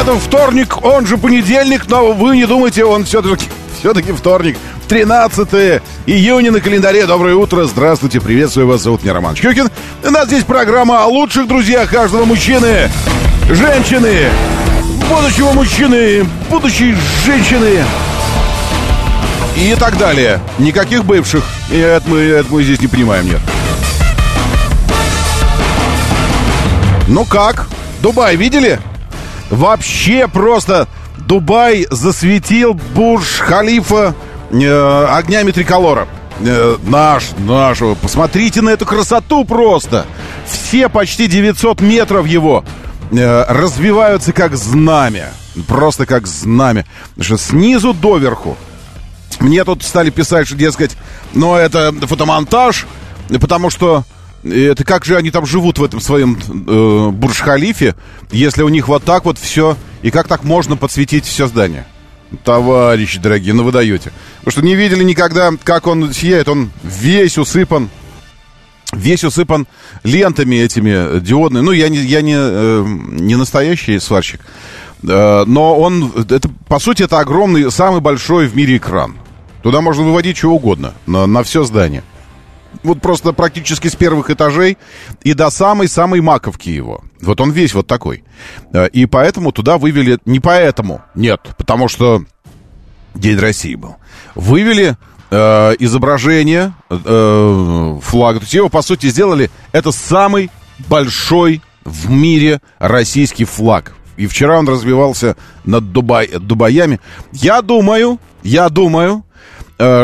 Это вторник, он же понедельник, но вы не думайте, он все-таки все-таки вторник. 13 июня на календаре. Доброе утро, здравствуйте, приветствую вас. Зовут меня Роман Щукин. У нас здесь программа о лучших друзьях каждого мужчины, женщины, будущего мужчины, будущей женщины и так далее. Никаких бывших. И это мы, это мы здесь не понимаем, нет. Ну как? Дубай видели? Вообще просто Дубай засветил Бурж-Халифа э, огнями триколора. Э, наш, нашего. Посмотрите на эту красоту просто. Все почти 900 метров его э, развиваются как знамя. Просто как знамя. Что снизу доверху. Мне тут стали писать, что, дескать, но это фотомонтаж, потому что это как же они там живут в этом своем э, Бурж-Халифе, если у них вот так вот все, и как так можно подсветить все здание? Товарищи дорогие, ну вы даете. Потому что не видели никогда, как он сияет, он весь усыпан, весь усыпан лентами этими диодными. Ну, я не, я не, э, не настоящий сварщик, э, но он, это, по сути, это огромный, самый большой в мире экран. Туда можно выводить что угодно, на, на все здание вот просто практически с первых этажей и до самой-самой маковки его. Вот он весь вот такой. Э, и поэтому туда вывели... Не поэтому, нет, потому что День России был. Вывели э, изображение э, флага. То есть его, по сути, сделали... Это самый большой в мире российский флаг. И вчера он развивался над Дубай, Дубаями. Я думаю, я думаю,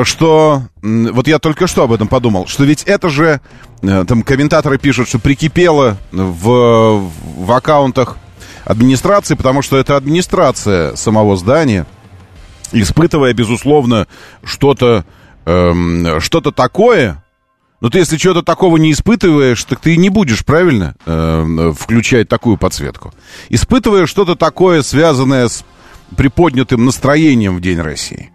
что вот я только что об этом подумал, что ведь это же э, там комментаторы пишут, что прикипело в, в аккаунтах администрации, потому что это администрация самого здания, испытывая, безусловно, что-то эм, что-то такое. Но ты, если чего-то такого не испытываешь, так ты не будешь, правильно, э, включать такую подсветку. Испытывая что-то такое, связанное с приподнятым настроением в День России.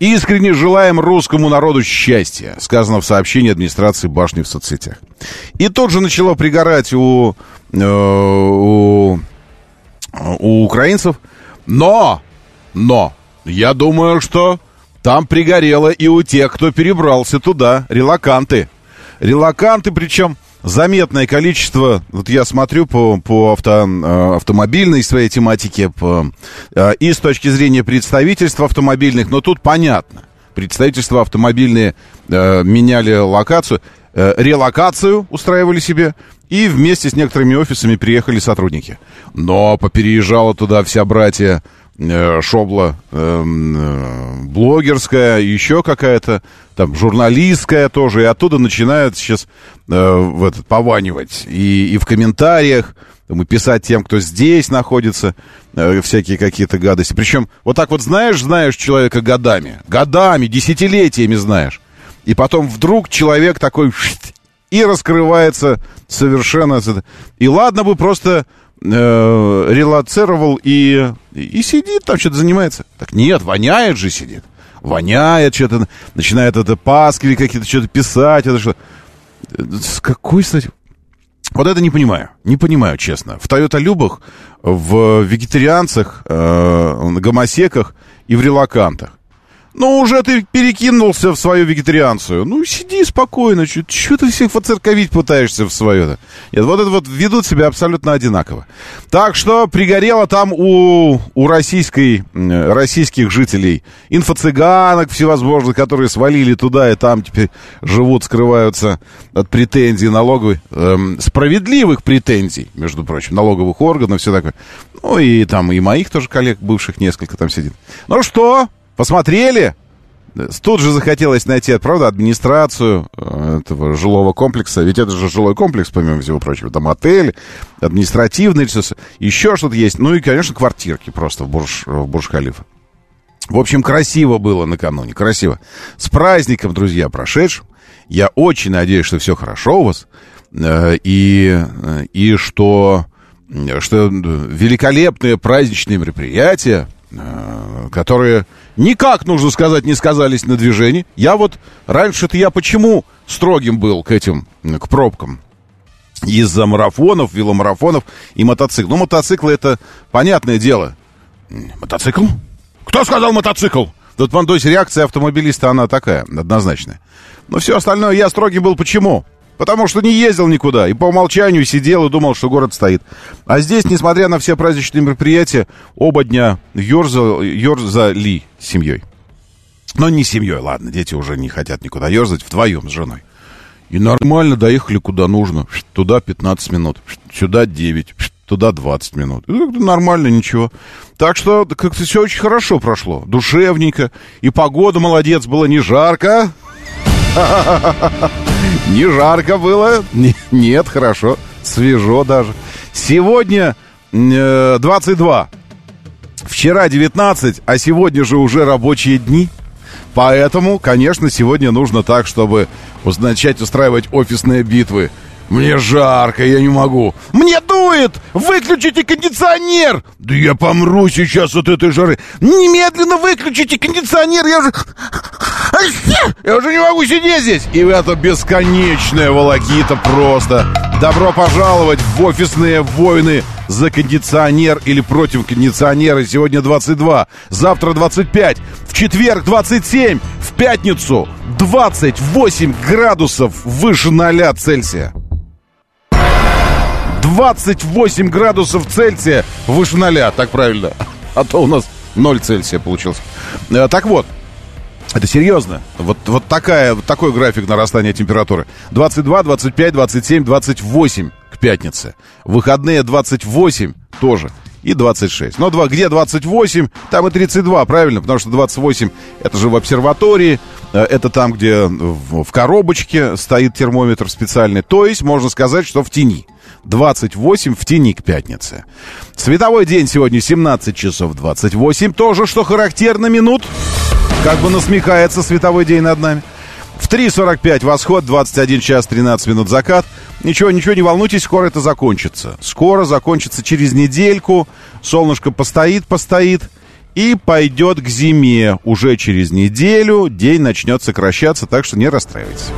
Искренне желаем русскому народу счастья, сказано в сообщении администрации башни в соцсетях. И тут же начало пригорать у, э, у, у украинцев. Но, но, я думаю, что там пригорело и у тех, кто перебрался туда, релаканты. Релаканты, причем заметное количество, вот я смотрю по, по авто, э, автомобильной своей тематике, по, э, и с точки зрения представительства автомобильных, но тут понятно. Представительства автомобильные э, меняли локацию, релокацию устраивали себе, и вместе с некоторыми офисами приехали сотрудники. Но попереезжала туда вся братья шобла эм, блогерская, еще какая-то, там, журналистская тоже, и оттуда начинают сейчас э, в этот, пованивать. И, и в комментариях, там, и писать тем, кто здесь находится, э, всякие какие-то гадости. Причем, вот так вот знаешь, знаешь человека годами, годами, десятилетиями знаешь. И потом вдруг человек такой и раскрывается совершенно... И ладно бы просто э, релацировал и, и сидит там, что-то занимается. Так нет, воняет же сидит. Воняет что-то, начинает это паскви какие-то, что-то писать. Это что? С какой стати? Вот это не понимаю. Не понимаю, честно. В Тойота Любах, в вегетарианцах, э, гомосеках и в релакантах. Ну, уже ты перекинулся в свою вегетарианцию. Ну, сиди спокойно. Чего ты всех воцерковить пытаешься в свое-то? Нет, вот это вот ведут себя абсолютно одинаково. Так что пригорело там у, у российской, российских жителей инфо-цыганок всевозможных, которые свалили туда и там теперь живут, скрываются от претензий налоговых, эм, справедливых претензий, между прочим, налоговых органов, все такое. Ну, и там и моих тоже коллег бывших несколько там сидит. Ну что, Посмотрели? Тут же захотелось найти, правда, администрацию э, этого жилого комплекса. Ведь это же жилой комплекс, помимо всего прочего. Там отель, административные ресурсы, еще что-то есть. Ну и, конечно, квартирки просто в Бурж, в Бурж-Халифа. В общем, красиво было накануне, красиво. С праздником, друзья, прошедшим. Я очень надеюсь, что все хорошо у вас. Э, и, э, и что, что великолепные праздничные мероприятия, которые никак, нужно сказать, не сказались на движении. Я вот, раньше-то я почему строгим был к этим, к пробкам? Из-за марафонов, веломарафонов и мотоциклов. Ну, мотоциклы это понятное дело. Мотоцикл? Кто сказал мотоцикл? Тут, то есть реакция автомобилиста, она такая, однозначная. Но все остальное я строгий был почему? Потому что не ездил никуда. И по умолчанию сидел и думал, что город стоит. А здесь, несмотря на все праздничные мероприятия, оба дня ерзал, ерзали семьей. Но не семьей, ладно, дети уже не хотят никуда ерзать, вдвоем с женой. И нормально доехали куда нужно. Туда 15 минут, сюда 9, туда 20 минут. Нормально, ничего. Так что как-то все очень хорошо прошло. Душевненько. И погода молодец, было не жарко. Не жарко было. Нет, хорошо. Свежо даже. Сегодня 22. Э, Вчера 19, а сегодня же уже рабочие дни. Поэтому, конечно, сегодня нужно так, чтобы начать устраивать офисные битвы. Мне жарко, я не могу. Мне дует! Выключите кондиционер! Да я помру сейчас от этой жары. Немедленно выключите кондиционер, я же... Я уже не могу сидеть здесь. И это бесконечная волокита просто. Добро пожаловать в офисные войны за кондиционер или против кондиционера. Сегодня 22, завтра 25, в четверг 27, в пятницу 28 градусов выше 0 Цельсия. 28 градусов Цельсия выше 0, так правильно. А то у нас 0 Цельсия получился. Э, так вот, это серьезно. Вот, вот, такая, вот такой график нарастания температуры. 22, 25, 27, 28 к пятнице. Выходные 28 тоже. И 26. Но два, где 28, там и 32, правильно? Потому что 28 это же в обсерватории, э, это там, где в коробочке стоит термометр специальный. То есть можно сказать, что в тени. 28 в тени к пятнице. Световой день сегодня 17 часов 28. Тоже, что характерно, минут. Как бы насмехается световой день над нами. В 3.45 восход, 21 час 13 минут закат. Ничего, ничего, не волнуйтесь, скоро это закончится. Скоро закончится через недельку. Солнышко постоит, постоит и пойдет к зиме. Уже через неделю день начнет сокращаться, так что не расстраивайтесь.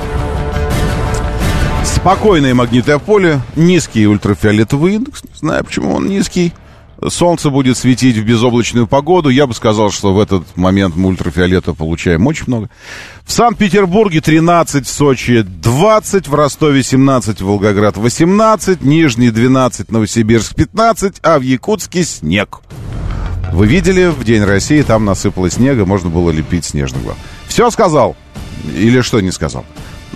Спокойное магнитное поле, низкий ультрафиолетовый индекс. Не знаю, почему он низкий. Солнце будет светить в безоблачную погоду. Я бы сказал, что в этот момент мы ультрафиолета получаем очень много. В Санкт-Петербурге 13, в Сочи 20, в Ростове 17, в Волгоград 18, Нижний 12, Новосибирск 15, а в Якутске снег. Вы видели, в День России там насыпало снега, можно было лепить снежный глав. Все сказал? Или что не сказал?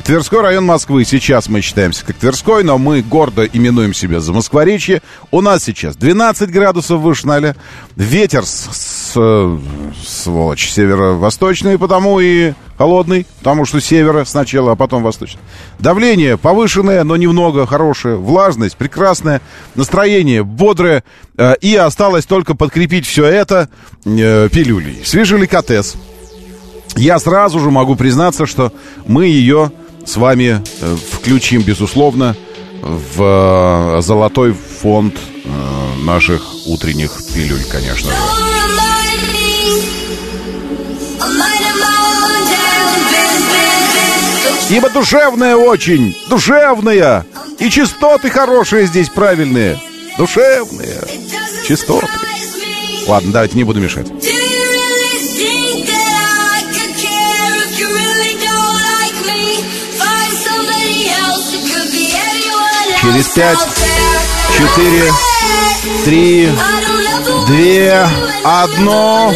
Тверской район Москвы. Сейчас мы считаемся как Тверской, но мы гордо именуем себя за Москворечье. У нас сейчас 12 градусов выше 0. Ветер, с, с, сволочь, северо-восточный, потому и холодный, потому что севера сначала, а потом восточный. Давление повышенное, но немного хорошее. Влажность прекрасная. Настроение бодрое. Э, и осталось только подкрепить все это э, пилюлей. Свежий ликотес. Я сразу же могу признаться, что мы ее с вами э, включим, безусловно, в э, золотой фонд э, наших утренних пилюль, конечно же. Ибо душевная очень, душевная. И частоты хорошие здесь правильные. Душевные. Частоты. Ладно, давайте не буду мешать. Через пять, четыре, три, две, одно.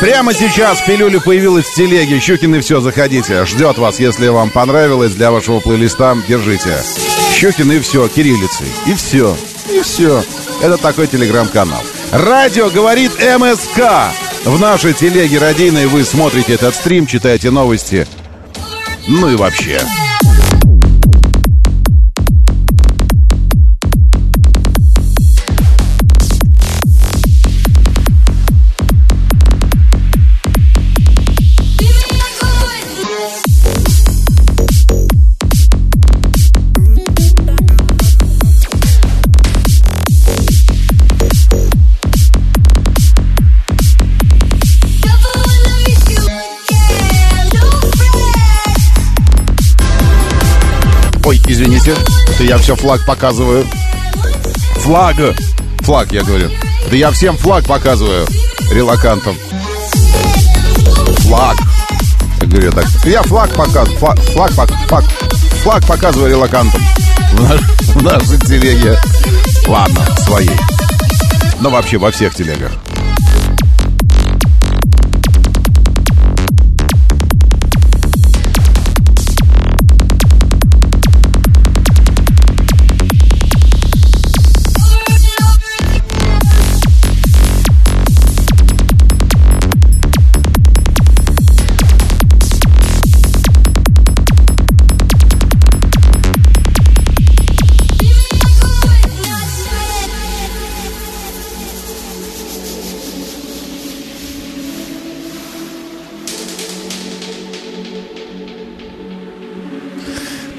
Прямо сейчас пилюля появилась в телеге. Щукины все, заходите. Ждет вас, если вам понравилось для вашего плейлиста. Держите. Щукин и все, кириллицей. И все. И все. Это такой телеграм-канал. Радио говорит МСК. в нашей телеге родийной вы смотрите этот стрим, читаете новости. Ну и вообще. Ой, извините, это я все флаг показываю. Флаг. Флаг, я говорю. Да я всем флаг показываю. Релакантам. Флаг. Я говорю так. Я флаг показываю. Флаг, флаг, флаг, флаг, флаг показываю релакантам. В, наш, в нашей телеге. Ладно, своей. Но вообще во всех телегах.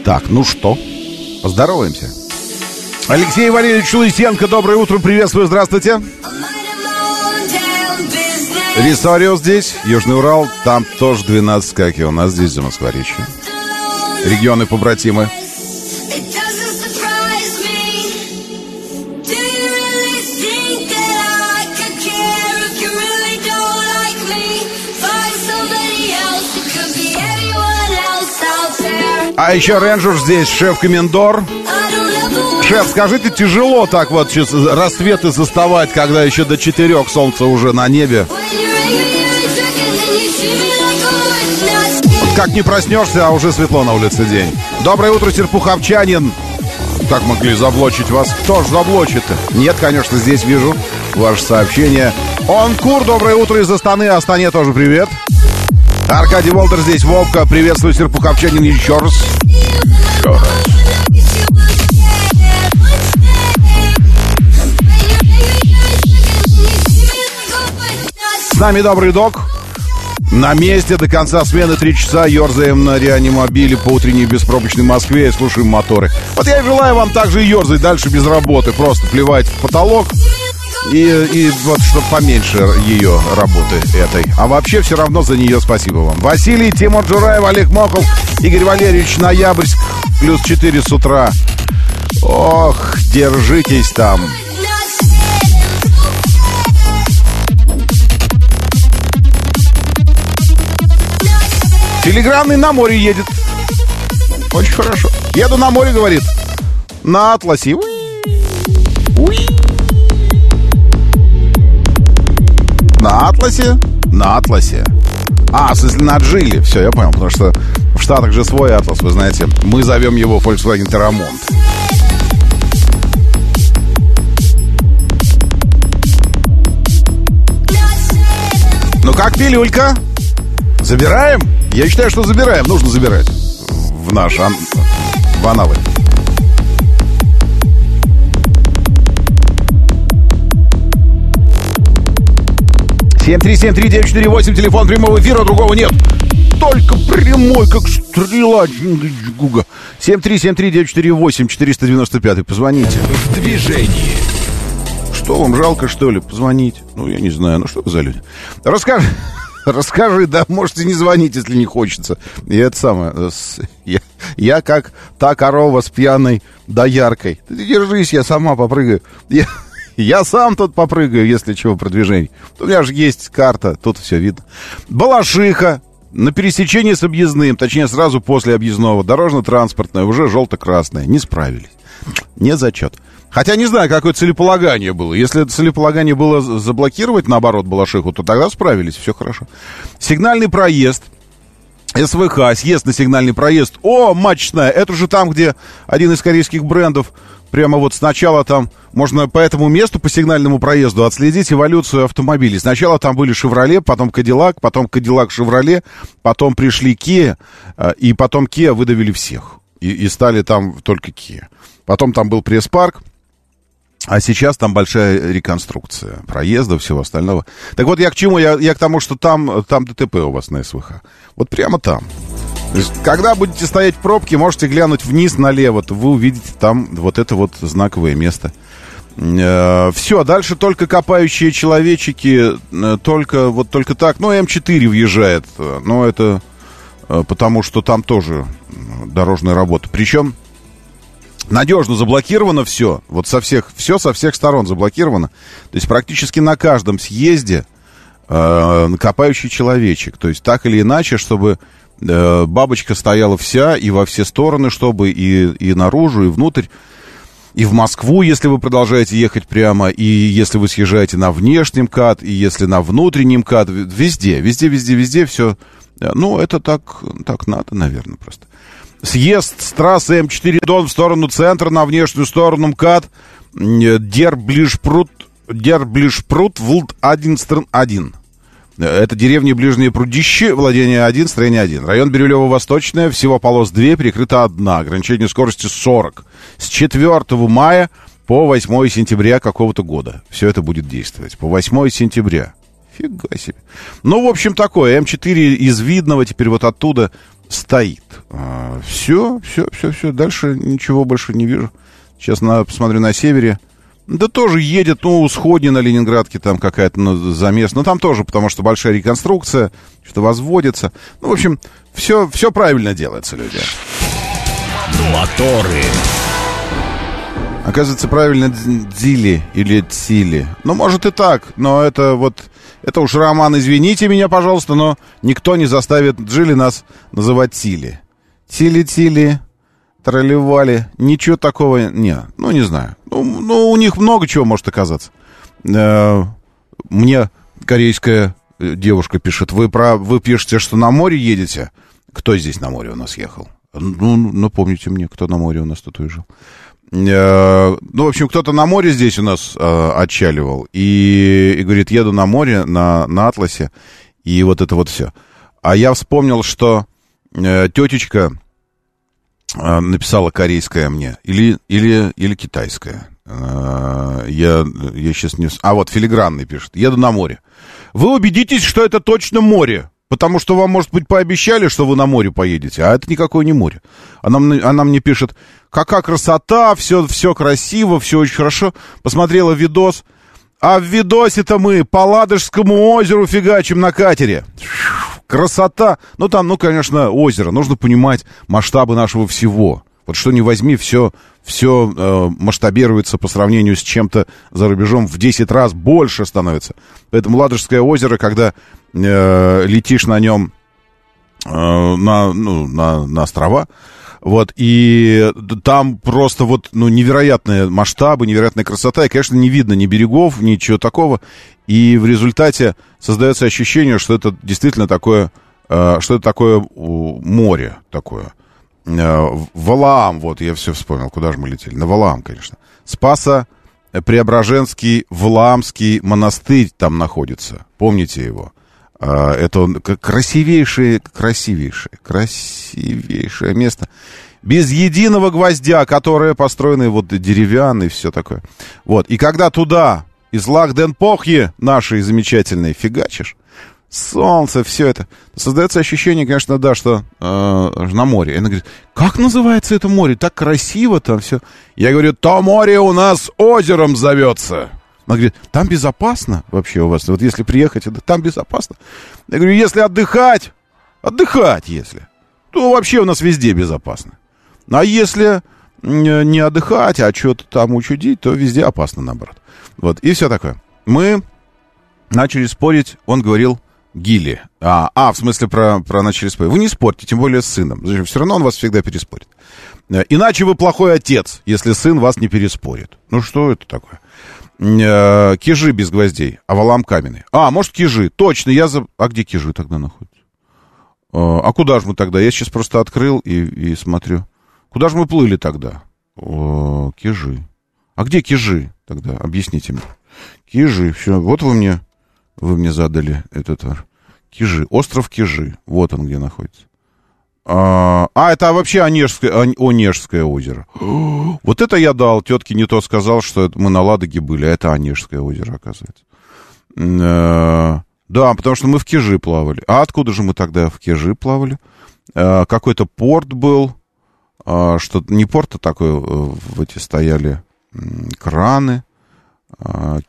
Так, ну что, поздороваемся. Алексей Валерьевич Лысенко, доброе утро, приветствую, здравствуйте. Рисарио здесь, Южный Урал, там тоже 12, как и у нас здесь, за Москворечье. Регионы побратимы. А еще рейнджер здесь, шеф-комендор. Шеф, скажите, тяжело так вот сейчас рассветы заставать, когда еще до четырех солнца уже на небе? Как не проснешься, а уже светло на улице день. Доброе утро, Серпуховчанин. Как могли заблочить вас? Кто ж заблочит-то? Нет, конечно, здесь вижу ваше сообщение. Он Кур, доброе утро из Астаны. Астане тоже привет. Аркадий Волдер здесь, Вовка. Приветствую, Серпуховчанин, еще раз. Еще раз. С нами добрый док. На месте до конца смены три часа ерзаем на реанимобиле по утренней беспробочной Москве и слушаем моторы. Вот я и желаю вам также ерзать дальше без работы. Просто плевать в потолок, и, и вот чтобы поменьше ее работы этой. А вообще все равно за нее спасибо вам. Василий, Тимур Джураев, Олег Моков, Игорь Валерьевич Ноябрьск, плюс 4 с утра. Ох, держитесь там. Телеграмный на море едет. Очень хорошо. Еду на море, говорит. На Атласе. Уи. Уи. На Атласе? На Атласе. А, в смысле, на Джиле. Все, я понял, потому что в Штатах же свой Атлас, вы знаете. Мы зовем его Volkswagen Terramont. Ну как, пилюлька? Забираем? Я считаю, что забираем. Нужно забирать в наш, ан... в аналы. Семь три семь три девять четыре восемь телефон прямого эфира, другого нет. Только прямой, как стрела. Гуга. Семь три семь три девять четыре восемь четыреста девяносто пятый. Позвоните. В движении. Что вам жалко, что ли, позвонить? Ну, я не знаю, ну что вы за люди? Расскажи, расскажи, да, можете не звонить, если не хочется. И это самое, я, я как та корова с пьяной дояркой. Ты держись, я сама попрыгаю. Я, я сам тут попрыгаю, если чего, продвижение. У меня же есть карта, тут все видно. Балашиха, на пересечении с объездным, точнее, сразу после объездного, дорожно-транспортное, уже желто-красное. Не справились. Не зачет. Хотя не знаю, какое целеполагание было. Если целеполагание было заблокировать, наоборот, Балашиху, то тогда справились, все хорошо. Сигнальный проезд. СВХ, съезд на сигнальный проезд. О, матчная, это же там, где один из корейских брендов прямо вот сначала там, можно по этому месту, по сигнальному проезду отследить эволюцию автомобилей. Сначала там были «Шевроле», потом «Кадиллак», потом «Кадиллак «Шевроле», потом пришли «Кия», э, и потом «Кия» выдавили всех. И, и стали там только «Кия». Потом там был пресс-парк, а сейчас там большая реконструкция проезда, всего остального. Так вот, я к чему? Я, я к тому, что там, там ДТП у вас на СВХ. Вот прямо там. Когда будете стоять в пробке, можете глянуть вниз налево, то вы увидите там вот это вот знаковое место. Э, все, дальше только копающие человечки, э, только вот только так. Ну, М4 въезжает, но это э, потому, что там тоже дорожная работа. Причем надежно заблокировано все, вот со всех, все со всех сторон заблокировано. То есть практически на каждом съезде э, копающий человечек. То есть так или иначе, чтобы Э, бабочка стояла вся и во все стороны, чтобы и, и наружу, и внутрь, и в Москву, если вы продолжаете ехать прямо, и если вы съезжаете на внешнем КАТ, и если на внутреннем КАТ, везде, везде, везде, везде все. Э, ну, это так, так надо, наверное, просто. Съезд с трассы М4 Дон в сторону центра, на внешнюю сторону МКАД, э, Дерблишпрут, Дерблишпрут, Вулт 1, 1. Это деревни Ближние Прудищи, владение 1, строение 1. Район Бирюлево-Восточное, всего полос 2, перекрыта одна. Ограничение скорости 40. С 4 мая по 8 сентября какого-то года. Все это будет действовать. По 8 сентября. Фига себе. Ну, в общем, такое. М4 из Видного теперь вот оттуда стоит. А, все, все, все, все. Дальше ничего больше не вижу. Сейчас на, посмотрю на севере. Да тоже едет, ну, сходни на Ленинградке там какая-то ну, замес. Но там тоже, потому что большая реконструкция, что-то возводится. Ну, в общем, все, все правильно делается, люди. Моторы. Оказывается, правильно дзили или цили. Ну, может и так, но это вот... Это уж, Роман, извините меня, пожалуйста, но никто не заставит Джили нас называть Тили. Тили-тили, тролливали. Ничего такого не. Ну, не знаю. Ну, ну, у них много чего может оказаться. Э, мне корейская э, девушка пишет, вы, про, вы пишете, что на море едете. Кто здесь на море у нас ехал? Ну, напомните мне, кто на море у нас тут уезжал. Э, ну, в общем, кто-то на море здесь у нас э, отчаливал. И, и говорит, еду на море, на, на Атласе. И вот это вот все. А я вспомнил, что э, тетечка написала корейская мне или, или, или китайская. А, я, я сейчас не... А, вот, филигранный пишет. Еду на море. Вы убедитесь, что это точно море. Потому что вам, может быть, пообещали, что вы на море поедете, а это никакое не море. Она, она мне пишет, какая красота, все, все красиво, все очень хорошо. Посмотрела видос, а в видосе-то мы по Ладожскому озеру фигачим на катере красота. Ну, там, ну, конечно, озеро. Нужно понимать масштабы нашего всего. Вот что не возьми, все, все э, масштабируется по сравнению с чем-то за рубежом в 10 раз больше становится. Поэтому Ладожское озеро, когда э, летишь на нем э, на, ну, на, на острова, вот, и там просто вот, ну, невероятные масштабы, невероятная красота, и, конечно, не видно ни берегов, ничего такого, и в результате создается ощущение, что это действительно такое, э, что это такое море такое. Э, Валаам, вот, я все вспомнил, куда же мы летели, на Валаам, конечно. Спаса Преображенский Валаамский монастырь там находится, помните его? Это красивейшее, красивейшее, красивейшее место. Без единого гвоздя, которое построено вот деревянный, все такое. Вот. И когда туда из Лахденпохи нашей замечательной фигачишь, солнце, все это. Создается ощущение, конечно, да, что э, на море. И она говорит, как называется это море? Так красиво там все. Я говорю, то море у нас озером зовется. Она говорит, там безопасно вообще у вас. Вот если приехать, там безопасно. Я говорю, если отдыхать, отдыхать если, то вообще у нас везде безопасно. А если не отдыхать, а что-то там учудить, то везде опасно, наоборот. Вот, и все такое. Мы начали спорить, он говорил Гили. А, а в смысле про, про начали спорить. Вы не спорьте, тем более с сыном. Зачем? Все равно он вас всегда переспорит. Иначе вы плохой отец, если сын вас не переспорит. Ну что это такое? э, кижи без гвоздей, а валам каменный. А, может, кижи. Точно, я за... А где кижи тогда находятся? Э, а куда же мы тогда? Я сейчас просто открыл и, и смотрю. Куда же мы плыли тогда? О, Кижи. А где Кижи тогда? Объясните мне. Кижи, все. Вот вы мне, вы мне задали этот... Кижи. Остров Кижи. Вот он где находится. А, а это вообще Онежское, Онежское озеро. Вот это я дал. Тетке не то сказал, что мы на Ладоге были, а это Онежское озеро, оказывается. Э, да, потому что мы в Кижи плавали. А откуда же мы тогда в Кижи плавали? Э, какой-то порт был. Э, что не порт, а такой, в эти стояли краны.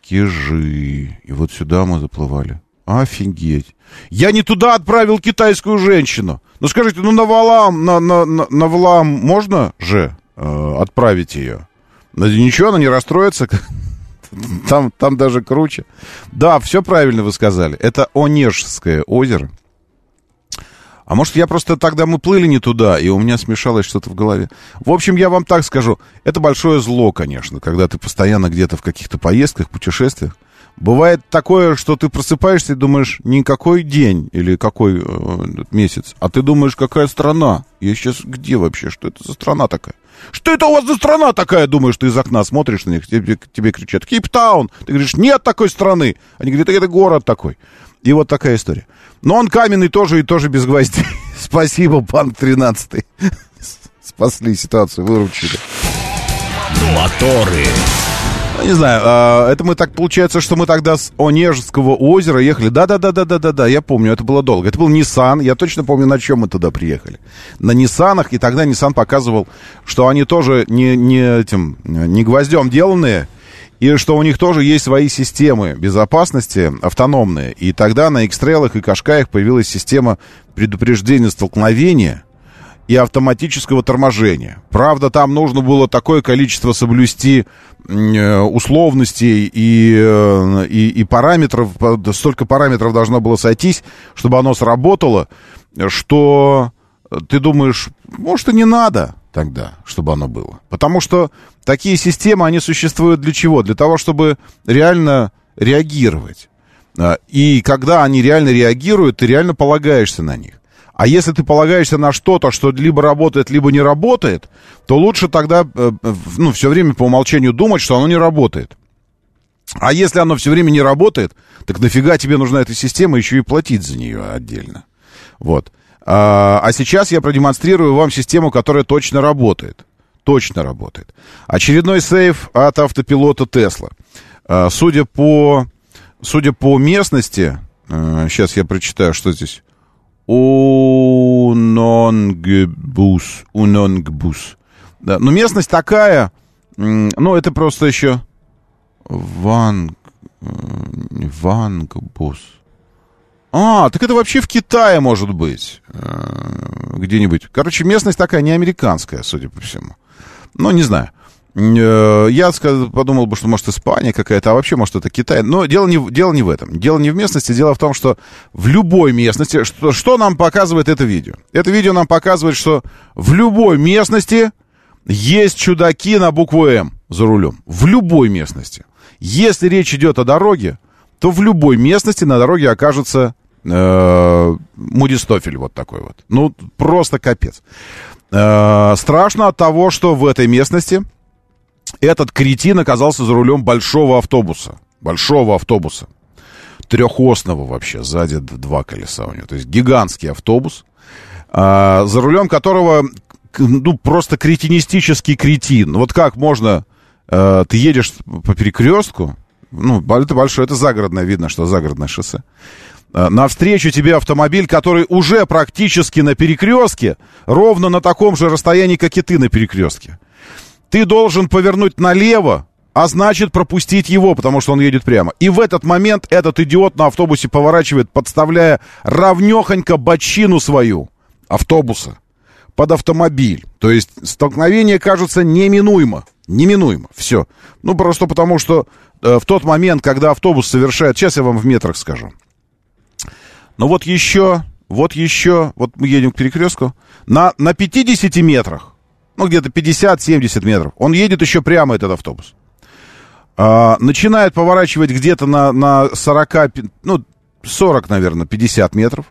Кижи. И вот сюда мы заплывали. Офигеть. Я не туда отправил китайскую женщину. Ну скажите, ну на Валам, на, на, на, на Валам можно же э, отправить ее? Но ничего, она не расстроится. Там, там даже круче. Да, все правильно вы сказали. Это Онежское озеро. А может, я просто тогда мы плыли не туда, и у меня смешалось что-то в голове. В общем, я вам так скажу. Это большое зло, конечно, когда ты постоянно где-то в каких-то поездках, путешествиях. Бывает такое, что ты просыпаешься и думаешь, не какой день или какой э, месяц, а ты думаешь, какая страна. Я сейчас где вообще? Что это за страна такая? Что это у вас за страна такая? Думаешь, ты из окна смотришь на них, тебе, тебе кричат, Кейптаун. Ты говоришь, нет такой страны. Они говорят, это город такой. И вот такая история. Но он каменный тоже и тоже без гвоздей. Спасибо, банк 13 Спасли ситуацию, выручили. Моторы. Ну, не знаю, а, это мы так, получается, что мы тогда с Онежского озера ехали. Да-да-да-да-да-да, я помню, это было долго. Это был Nissan, я точно помню, на чем мы туда приехали. На Ниссанах, и тогда Nissan показывал, что они тоже не, не, этим, не гвоздем деланные, и что у них тоже есть свои системы безопасности автономные. И тогда на X-Trail и Кашкаях появилась система предупреждения столкновения, и автоматического торможения. Правда, там нужно было такое количество соблюсти э, условностей и, э, и, и параметров, столько параметров должно было сойтись, чтобы оно сработало, что ты думаешь, может, и не надо тогда, чтобы оно было. Потому что такие системы, они существуют для чего? Для того, чтобы реально реагировать. А, и когда они реально реагируют, ты реально полагаешься на них. А если ты полагаешься на что-то, что либо работает, либо не работает, то лучше тогда э, ну, все время по умолчанию думать, что оно не работает. А если оно все время не работает, так нафига тебе нужна эта система еще и платить за нее отдельно? Вот. А, а сейчас я продемонстрирую вам систему, которая точно работает. Точно работает. Очередной сейф от автопилота Тесла. А, судя по, судя по местности, сейчас а, я прочитаю, что здесь. Унонгбус. Унонгбус. Да, но местность такая, ну, это просто еще Ванг... Э, Вангбус. А, так это вообще в Китае может быть. Э, где-нибудь. Короче, местность такая не американская, судя по всему. Ну, не знаю. Э, я подумал бы, что может Испания какая-то, а вообще может это Китай. Но дело не, дело не в этом. Дело не в местности, дело в том, что в любой местности... Что, что нам показывает это видео? Это видео нам показывает, что в любой местности есть чудаки на букву М за рулем. В любой местности. Если речь идет о дороге, то в любой местности на дороге окажется Мудистофель вот такой вот. Ну, просто капец. Э, страшно от того, что в этой местности этот кретин оказался за рулем большого автобуса. Большого автобуса. Трехосного вообще, сзади два колеса у него. То есть гигантский автобус, а, за рулем которого ну, просто кретинистический кретин. Вот как можно... Ты едешь по перекрестку, ну, это большое, это загородное, видно, что загородное шоссе. А, навстречу тебе автомобиль, который уже практически на перекрестке, ровно на таком же расстоянии, как и ты на перекрестке. Ты должен повернуть налево, а значит пропустить его, потому что он едет прямо. И в этот момент этот идиот на автобусе поворачивает, подставляя равнехонько бочину свою автобуса под автомобиль. То есть столкновение кажется неминуемо. Неминуемо. Все. Ну, просто потому что э, в тот момент, когда автобус совершает... Сейчас я вам в метрах скажу. Ну вот еще, вот еще, вот мы едем к перекрестку. На, на 50 метрах ну, где-то 50-70 метров. Он едет еще прямо, этот автобус. А, начинает поворачивать где-то на, на 40, ну, 40, наверное, 50 метров.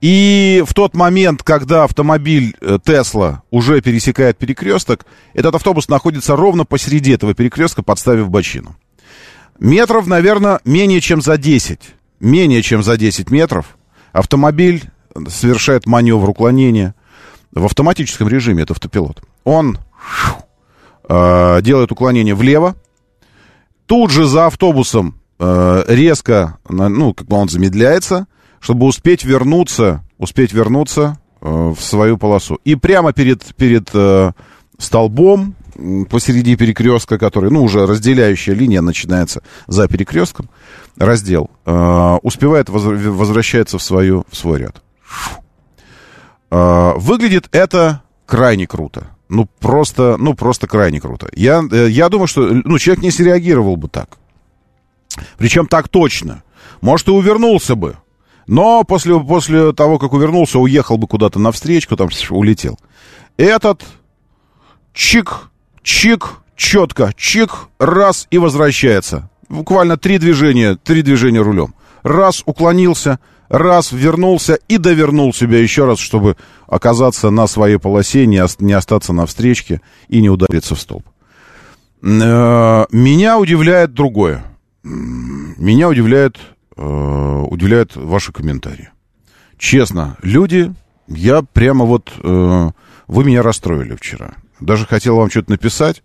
И в тот момент, когда автомобиль э, Тесла уже пересекает перекресток, этот автобус находится ровно посреди этого перекрестка, подставив бочину. Метров, наверное, менее чем за 10. Менее чем за 10 метров автомобиль совершает маневр уклонения в автоматическом режиме, это автопилот. Он э, делает уклонение влево, тут же за автобусом э, резко, ну, как бы он замедляется, чтобы успеть вернуться, успеть вернуться э, в свою полосу. И прямо перед, перед э, столбом посреди перекрестка, который, ну, уже разделяющая линия начинается за перекрестком, раздел, э, успевает, воз, возвращается в, свою, в свой ряд. Э, выглядит это крайне круто. Ну, просто, ну, просто крайне круто. Я, э, я думаю, что, ну, человек не среагировал бы так. Причем так точно. Может, и увернулся бы. Но после, после того, как увернулся, уехал бы куда-то навстречу, там улетел. Этот чик, чик, четко, чик, раз и возвращается. Буквально три движения, три движения рулем. Раз уклонился, раз вернулся и довернул себя еще раз, чтобы оказаться на своей полосе, не, остаться на встречке и не удариться в столб. Э, меня удивляет другое. Меня удивляет э, удивляют ваши комментарии. Честно, люди, я прямо вот... Э, вы меня расстроили вчера. Даже хотел вам что-то написать,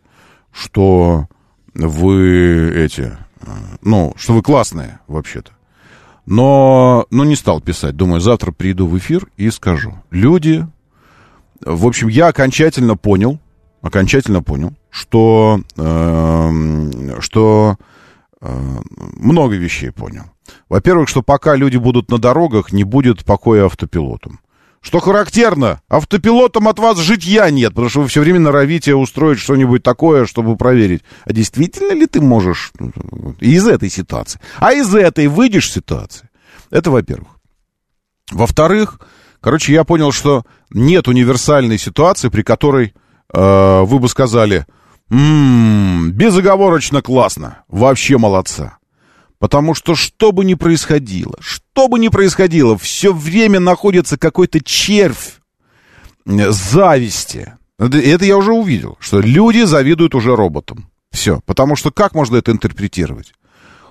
что вы эти... Э, ну, что вы классные, вообще-то. Но, но не стал писать. Думаю, завтра приду в эфир и скажу. Люди... В общем, я окончательно понял, окончательно понял, что, э, что э, много вещей понял. Во-первых, что пока люди будут на дорогах, не будет покоя автопилотам. Что характерно, автопилотом от вас житья нет, потому что вы все время норовите устроить что-нибудь такое, чтобы проверить, а действительно ли ты можешь из этой ситуации. А из этой выйдешь ситуации. Это во-первых. Во-вторых, короче, я понял, что нет универсальной ситуации, при которой э, вы бы сказали, м-м, безоговорочно классно, вообще молодца. Потому что что бы ни происходило, что бы ни происходило, все время находится какой-то червь зависти. Это я уже увидел, что люди завидуют уже роботам. Все. Потому что как можно это интерпретировать?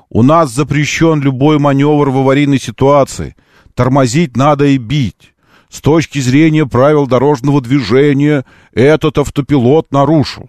У нас запрещен любой маневр в аварийной ситуации. Тормозить надо и бить. С точки зрения правил дорожного движения этот автопилот нарушил.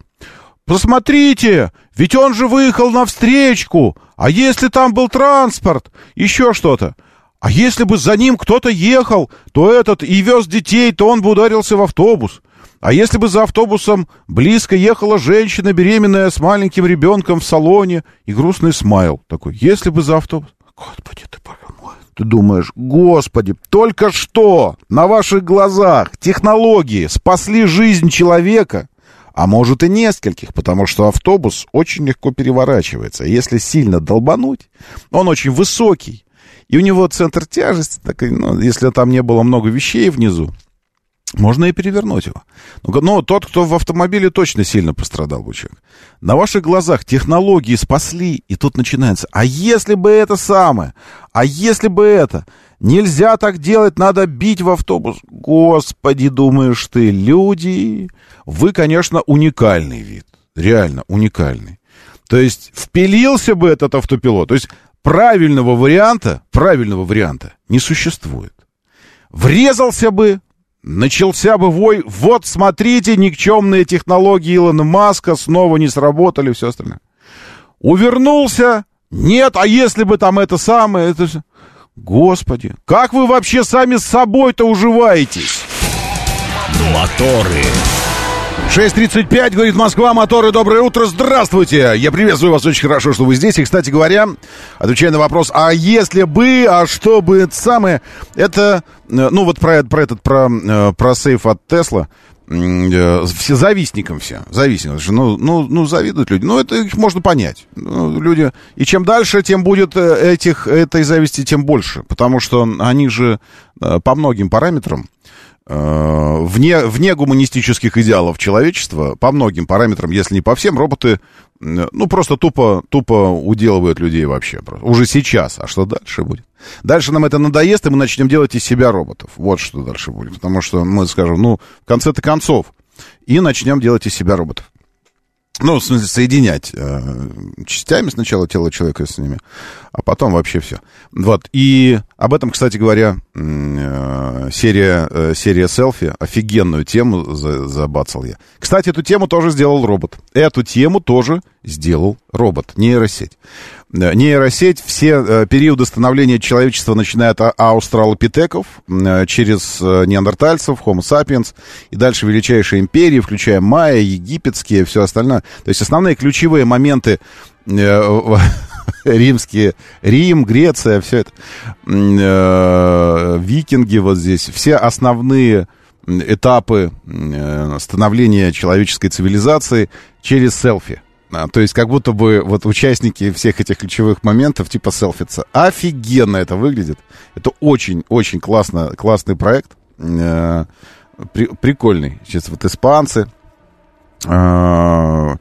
Посмотрите, ведь он же выехал навстречку. А если там был транспорт? Еще что-то. А если бы за ним кто-то ехал, то этот и вез детей, то он бы ударился в автобус. А если бы за автобусом близко ехала женщина, беременная с маленьким ребенком в салоне, и грустный смайл такой, если бы за автобус... Господи ты, боже мой. Ты думаешь, господи, только что на ваших глазах технологии спасли жизнь человека, а может и нескольких, потому что автобус очень легко переворачивается. Если сильно долбануть, он очень высокий, и у него центр тяжести, так, ну, если там не было много вещей внизу, можно и перевернуть его. Но, но тот, кто в автомобиле, точно сильно пострадал бы человек. На ваших глазах технологии спасли, и тут начинается. А если бы это самое? А если бы это? Нельзя так делать, надо бить в автобус. Господи, думаешь ты, люди, вы, конечно, уникальный вид. Реально уникальный. То есть впилился бы этот автопилот. То есть правильного варианта, правильного варианта не существует. Врезался бы, начался бы вой. Вот, смотрите, никчемные технологии Илона Маска снова не сработали, все остальное. Увернулся. Нет, а если бы там это самое... Это... Господи, как вы вообще сами с собой-то уживаетесь? Моторы. 6.35, говорит Москва, моторы, доброе утро, здравствуйте! Я приветствую вас, очень хорошо, что вы здесь. И, кстати говоря, отвечая на вопрос, а если бы, а что бы, это самое, это, э, ну вот про, про этот, про, э, про сейф от Тесла, все завистникам все, завистникам. Ну, ну, ну, завидуют люди. Ну, это их можно понять. Ну, люди... И чем дальше, тем будет э, этих, этой зависти, тем больше. Потому что они же э, по многим параметрам Э, вне, вне гуманистических идеалов человечества, по многим параметрам, если не по всем, роботы, ну, просто тупо, тупо уделывают людей вообще. Уже сейчас. А что дальше будет? Дальше нам это надоест, и мы начнем делать из себя роботов. Вот что дальше будет. Потому что мы скажем, ну, в конце-то концов, и начнем делать из себя роботов. Ну, в смысле, соединять э, частями сначала тело человека с ними, а потом вообще все. Вот. И об этом, кстати говоря, э, серия, э, серия селфи, офигенную тему за, забацал я. Кстати, эту тему тоже сделал робот. Эту тему тоже сделал робот, нейросеть. Э, нейросеть, все э, периоды становления человечества, начиная от аустралопитеков, э, через неандертальцев, Homo sapiens, и дальше величайшие империи, включая майя, египетские, все остальное. То есть основные ключевые моменты римские, Рим, Греция, все это, викинги вот здесь, все основные этапы становления человеческой цивилизации через селфи. А, то есть как будто бы вот участники всех этих ключевых моментов типа селфица. Офигенно это выглядит. Это очень-очень классно, классный проект. Э, при, прикольный. Сейчас вот испанцы. Э,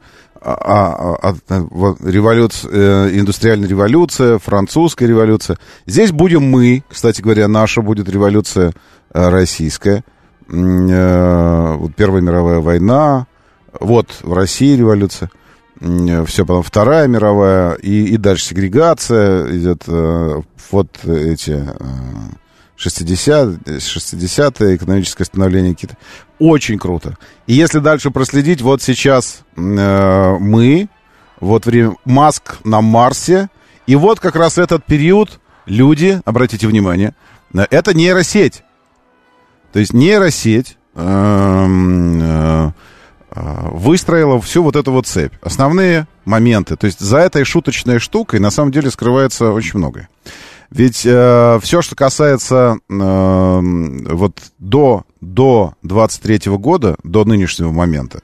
а, а, а, вот, революция, э, индустриальная революция, французская революция. Здесь будем мы, кстати говоря, наша будет революция э, российская. Э, вот Первая мировая война. Вот в России революция все, потом Вторая мировая, и, и дальше сегрегация идет, э, вот эти э, 60, 60-е, экономическое становление Китая. Очень круто. И если дальше проследить, вот сейчас э, мы, вот время Маск на Марсе, и вот как раз этот период люди, обратите внимание, э, это нейросеть. То есть нейросеть, э, э, а, выстроила всю вот эту вот цепь. Основные моменты. То есть за этой шуточной штукой на самом деле скрывается очень многое. Ведь э, все, что касается э, вот до, до 23 года, до нынешнего момента,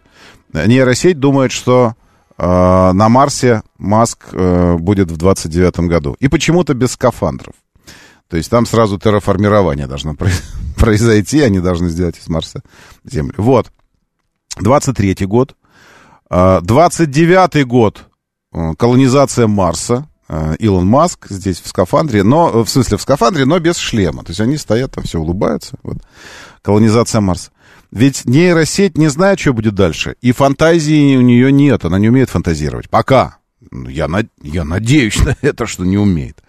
нейросеть думает, что э, на Марсе Маск э, будет в 29 году. И почему-то без скафандров. То есть там сразу терраформирование должно произойти, они должны сделать из Марса Землю. Вот. 23 год. 29 а, год. Э, колонизация Марса. Э, Илон Маск здесь в скафандре, но, в смысле, в скафандре, но без шлема. То есть они стоят там, все улыбаются. Вот. Колонизация Марса. Ведь нейросеть не знает, что будет дальше. И фантазии у нее нет. Она не умеет фантазировать. Пока. Я, над... я надеюсь на это, что не умеет.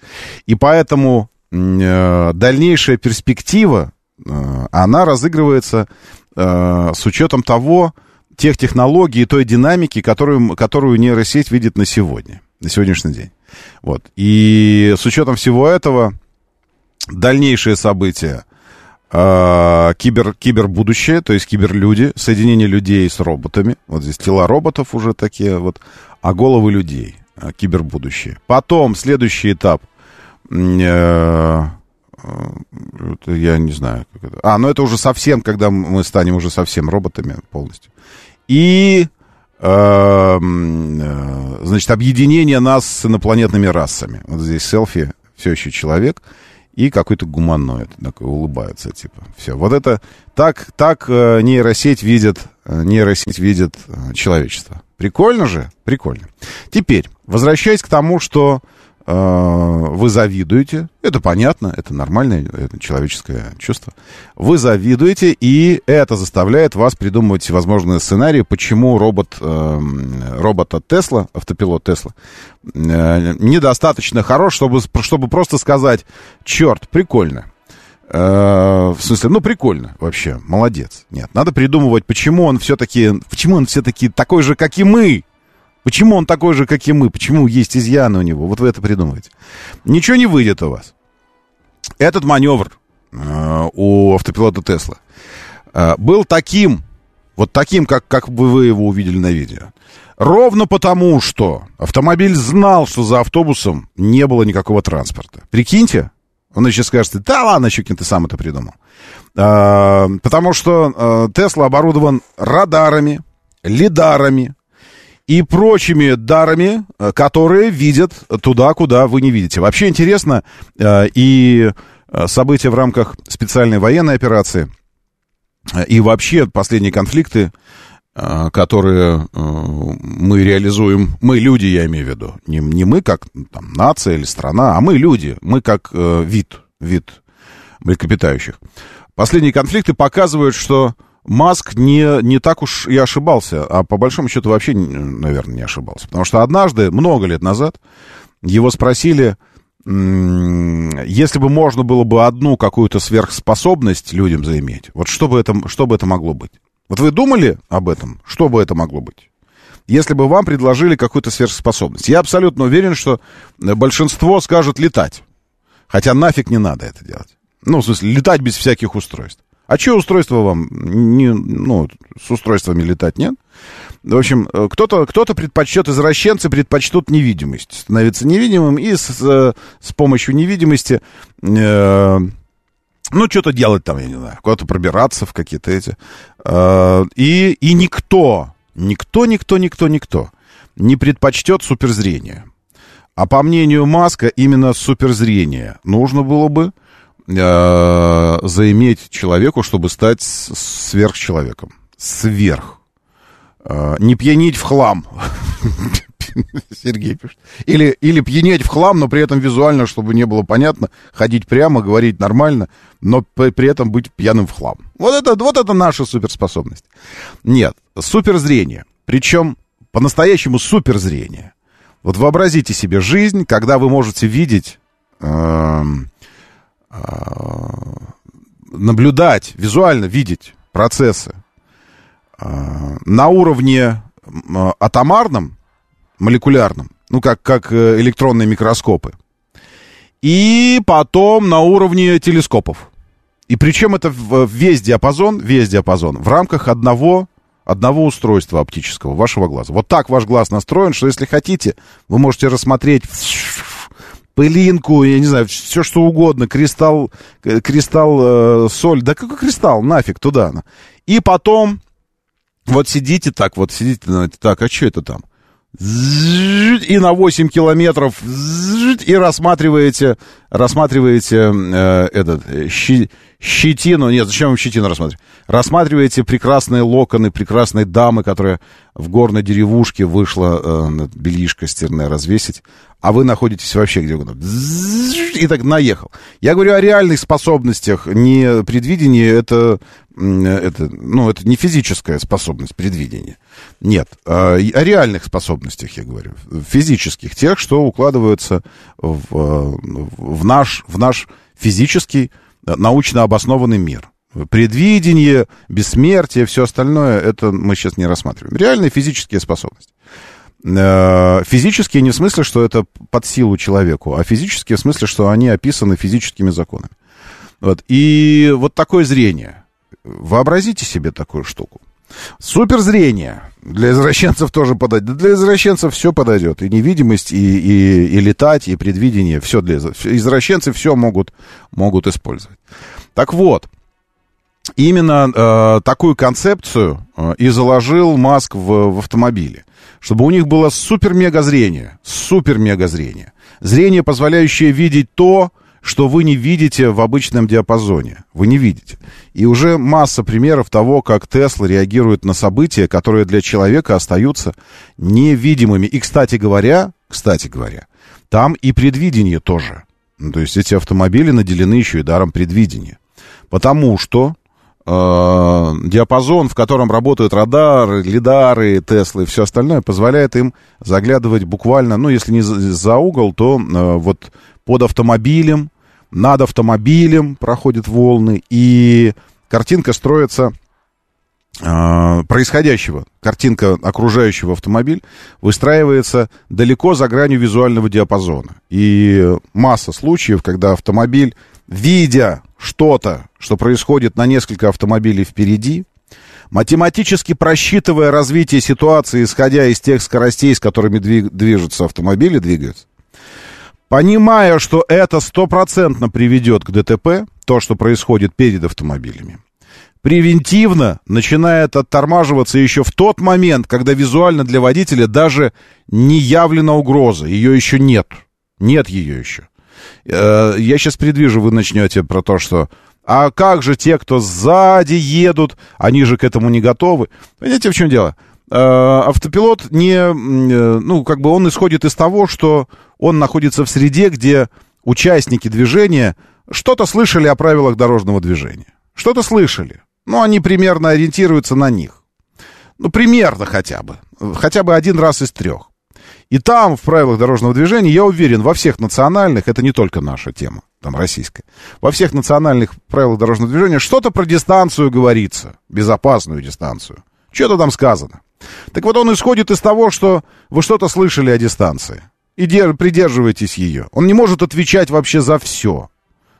И поэтому э, дальнейшая перспектива, э, она разыгрывается э, с учетом того, тех технологий и той динамики, которую, которую нейросеть видит на сегодня, на сегодняшний день. Вот. И с учетом всего этого, дальнейшие события, э, кибер, кибербудущее, то есть киберлюди, соединение людей с роботами. Вот здесь тела роботов уже такие вот, а головы людей, э, кибербудущее. Потом следующий этап. Э, я не знаю, как это. А, ну это уже совсем, когда мы станем уже совсем роботами полностью. И, эм, э, значит, объединение нас с инопланетными расами. Вот здесь селфи, все еще человек, и какой-то гуманоид такой улыбается, типа. Все. Вот это так, так э, нейросеть видит, э, нейросеть видит человечество. Прикольно же? Прикольно. Теперь, возвращаясь к тому, что вы завидуете, это понятно, это нормальное это человеческое чувство. Вы завидуете, и это заставляет вас придумывать всевозможные сценарии, почему робот, э, робот от Тесла, автопилот Тесла, э, недостаточно хорош, чтобы, чтобы просто сказать, черт, прикольно. в смысле, ну, прикольно вообще, молодец. Нет, надо придумывать, почему он все-таки, почему он все-таки такой же, как и мы, Почему он такой же, как и мы? Почему есть изъяны у него? Вот вы это придумываете. Ничего не выйдет у вас. Этот маневр э, у автопилота Тесла э, был таким, вот таким, как, как бы вы его увидели на видео. Ровно потому, что автомобиль знал, что за автобусом не было никакого транспорта. Прикиньте, он еще скажет, да ладно, Щукин, ты сам это придумал. А, потому что Тесла оборудован радарами, лидарами, и прочими дарами, э, которые видят туда, куда вы не видите. Вообще интересно, э, и э, события в рамках специальной военной операции, И вообще последние конфликты, которые мы реализуем, мы люди, я имею в виду, не, не мы как там, нация или страна, а мы люди, мы как вид, вид млекопитающих. Последние конфликты показывают, что Маск не, не так уж и ошибался, а по большому счету вообще, наверное, не ошибался. Потому что однажды, много лет назад, его спросили, если бы можно было бы одну какую-то сверхспособность людям заиметь, вот что бы, это, что бы это могло быть? Вот вы думали об этом? Что бы это могло быть? Если бы вам предложили какую-то сверхспособность. Я абсолютно уверен, что большинство скажет летать. Хотя нафиг не надо это делать. Ну, в смысле, летать без всяких устройств. А что устройство вам? Не, ну, с устройствами летать нет? В общем, э, кто-то кто предпочтет, извращенцы предпочтут невидимость, становиться невидимым и с, э, с помощью невидимости, э, ну, что-то делать там, я не знаю, куда-то пробираться в какие-то эти. Э, и, и никто, никто, никто, никто, никто не предпочтет суперзрение. А по мнению Маска, именно суперзрение нужно было бы э, заиметь человеку, чтобы стать сверхчеловеком. Сверх. Э, не пьянить в хлам. Сергей пишет. Или, или пьянеть в хлам, но при этом визуально, чтобы не было понятно, ходить прямо, говорить нормально, но при, этом быть пьяным в хлам. Вот это, вот это наша суперспособность. Нет, суперзрение. Причем по-настоящему суперзрение. Вот вообразите себе жизнь, когда вы можете видеть э, наблюдать, визуально видеть процессы а, на уровне атомарном, молекулярном, ну, как, как э, электронные микроскопы, и потом на уровне телескопов. И причем это весь диапазон, весь диапазон в рамках одного, одного устройства оптического, вашего глаза. Вот так ваш глаз настроен, что если хотите, вы можете рассмотреть пылинку, я не знаю, все что угодно, кристалл, э, кристалл, э, соль, да какой кристалл, нафиг, туда. И потом, вот сидите так, вот сидите, так, а что это там? И на 8 километров и рассматриваете, рассматриваете э, этот щи, щетину. Нет, зачем вам щетину рассматривать? Рассматриваете прекрасные локоны прекрасной дамы, которая в горной деревушке вышла э, бельишко стирное развесить а вы находитесь вообще где угодно. И так наехал. Я говорю о реальных способностях, не предвидении, это, это, ну, это не физическая способность предвидения. Нет, а, о реальных способностях я говорю, физических, тех, что укладываются в, в, наш, в наш физический, научно обоснованный мир. Предвидение, бессмертие, все остальное, это мы сейчас не рассматриваем. Реальные физические способности. Э, физические не в смысле, что это под силу человеку, а физические в смысле, что они описаны физическими законами. Вот. И вот такое зрение. Вообразите себе такую штуку. Суперзрение. Для извращенцев тоже подойдет. Для извращенцев все подойдет. И невидимость, и, и, и летать, и предвидение. Все для извращенцы все могут, могут использовать. Так вот, именно э, такую концепцию э, и заложил Маск в, в автомобиле чтобы у них было супер-мега зрение, супер-мега зрение. Зрение, позволяющее видеть то, что вы не видите в обычном диапазоне. Вы не видите. И уже масса примеров того, как Тесла реагирует на события, которые для человека остаются невидимыми. И, кстати говоря, кстати говоря, там и предвидение тоже. Ну, то есть эти автомобили наделены еще и даром предвидения. Потому что Э, диапазон, в котором работают радары, лидары, Теслы и все остальное, позволяет им заглядывать буквально, ну, если не за угол, то э, вот под автомобилем, над автомобилем проходят волны, и картинка строится э, происходящего, картинка окружающего автомобиль выстраивается далеко за гранью визуального диапазона. И масса случаев, когда автомобиль, видя что-то, что происходит на несколько автомобилей впереди, математически просчитывая развитие ситуации, исходя из тех скоростей, с которыми движутся автомобили, двигаются, понимая, что это стопроцентно приведет к ДТП, то, что происходит перед автомобилями, превентивно начинает оттормаживаться еще в тот момент, когда визуально для водителя даже не явлена угроза, ее еще нет. Нет ее еще. Э, я сейчас предвижу, вы начнете про то, что А как же те, кто сзади едут, они же к этому не готовы? Понимаете, в чем дело? Э, автопилот не, э, ну, как бы он исходит из того, что он находится в среде, где участники движения что-то слышали о правилах дорожного движения. Что-то слышали. Ну, они примерно ориентируются на них. Ну, примерно хотя бы. Хотя бы один раз из трех. И там, в правилах дорожного движения, я уверен, во всех национальных, это не только наша тема, там российская, во всех национальных правилах дорожного движения что-то про дистанцию говорится, безопасную дистанцию. Что-то там сказано. Так вот, он исходит из того, что вы что-то слышали о дистанции. И придерживаетесь ее. Он не может отвечать вообще за все.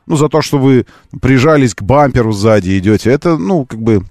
Ну, за то, что вы прижались к бамперу сзади идете. Это, ну, как бы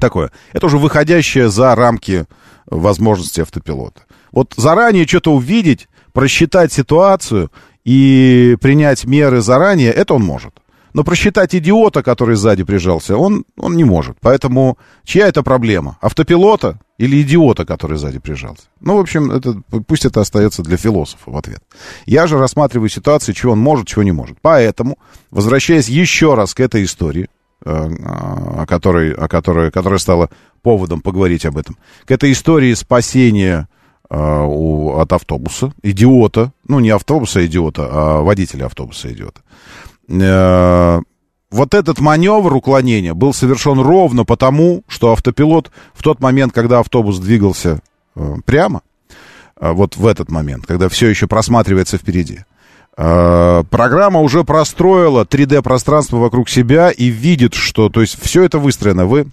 такое. Это уже выходящее за рамки возможности автопилота. Вот заранее что-то увидеть, просчитать ситуацию и принять меры заранее, это он может. Но просчитать идиота, который сзади прижался, он, он не может. Поэтому чья это проблема? Автопилота или идиота, который сзади прижался? Ну, в общем, это, пусть это остается для философа в ответ. Я же рассматриваю ситуацию, чего он может, чего не может. Поэтому, возвращаясь еще раз к этой истории, э, о которой, о которой, которая стала поводом поговорить об этом, к этой истории спасения э, у, от автобуса, идиота, ну, не автобуса идиота, а водителя автобуса идиота. Э, вот этот маневр уклонения был совершен ровно потому, что автопилот в тот момент, когда автобус двигался э, прямо, э, вот в этот момент, когда все еще просматривается впереди, программа уже простроила 3D-пространство вокруг себя и видит, что, то есть все это выстроено. Вы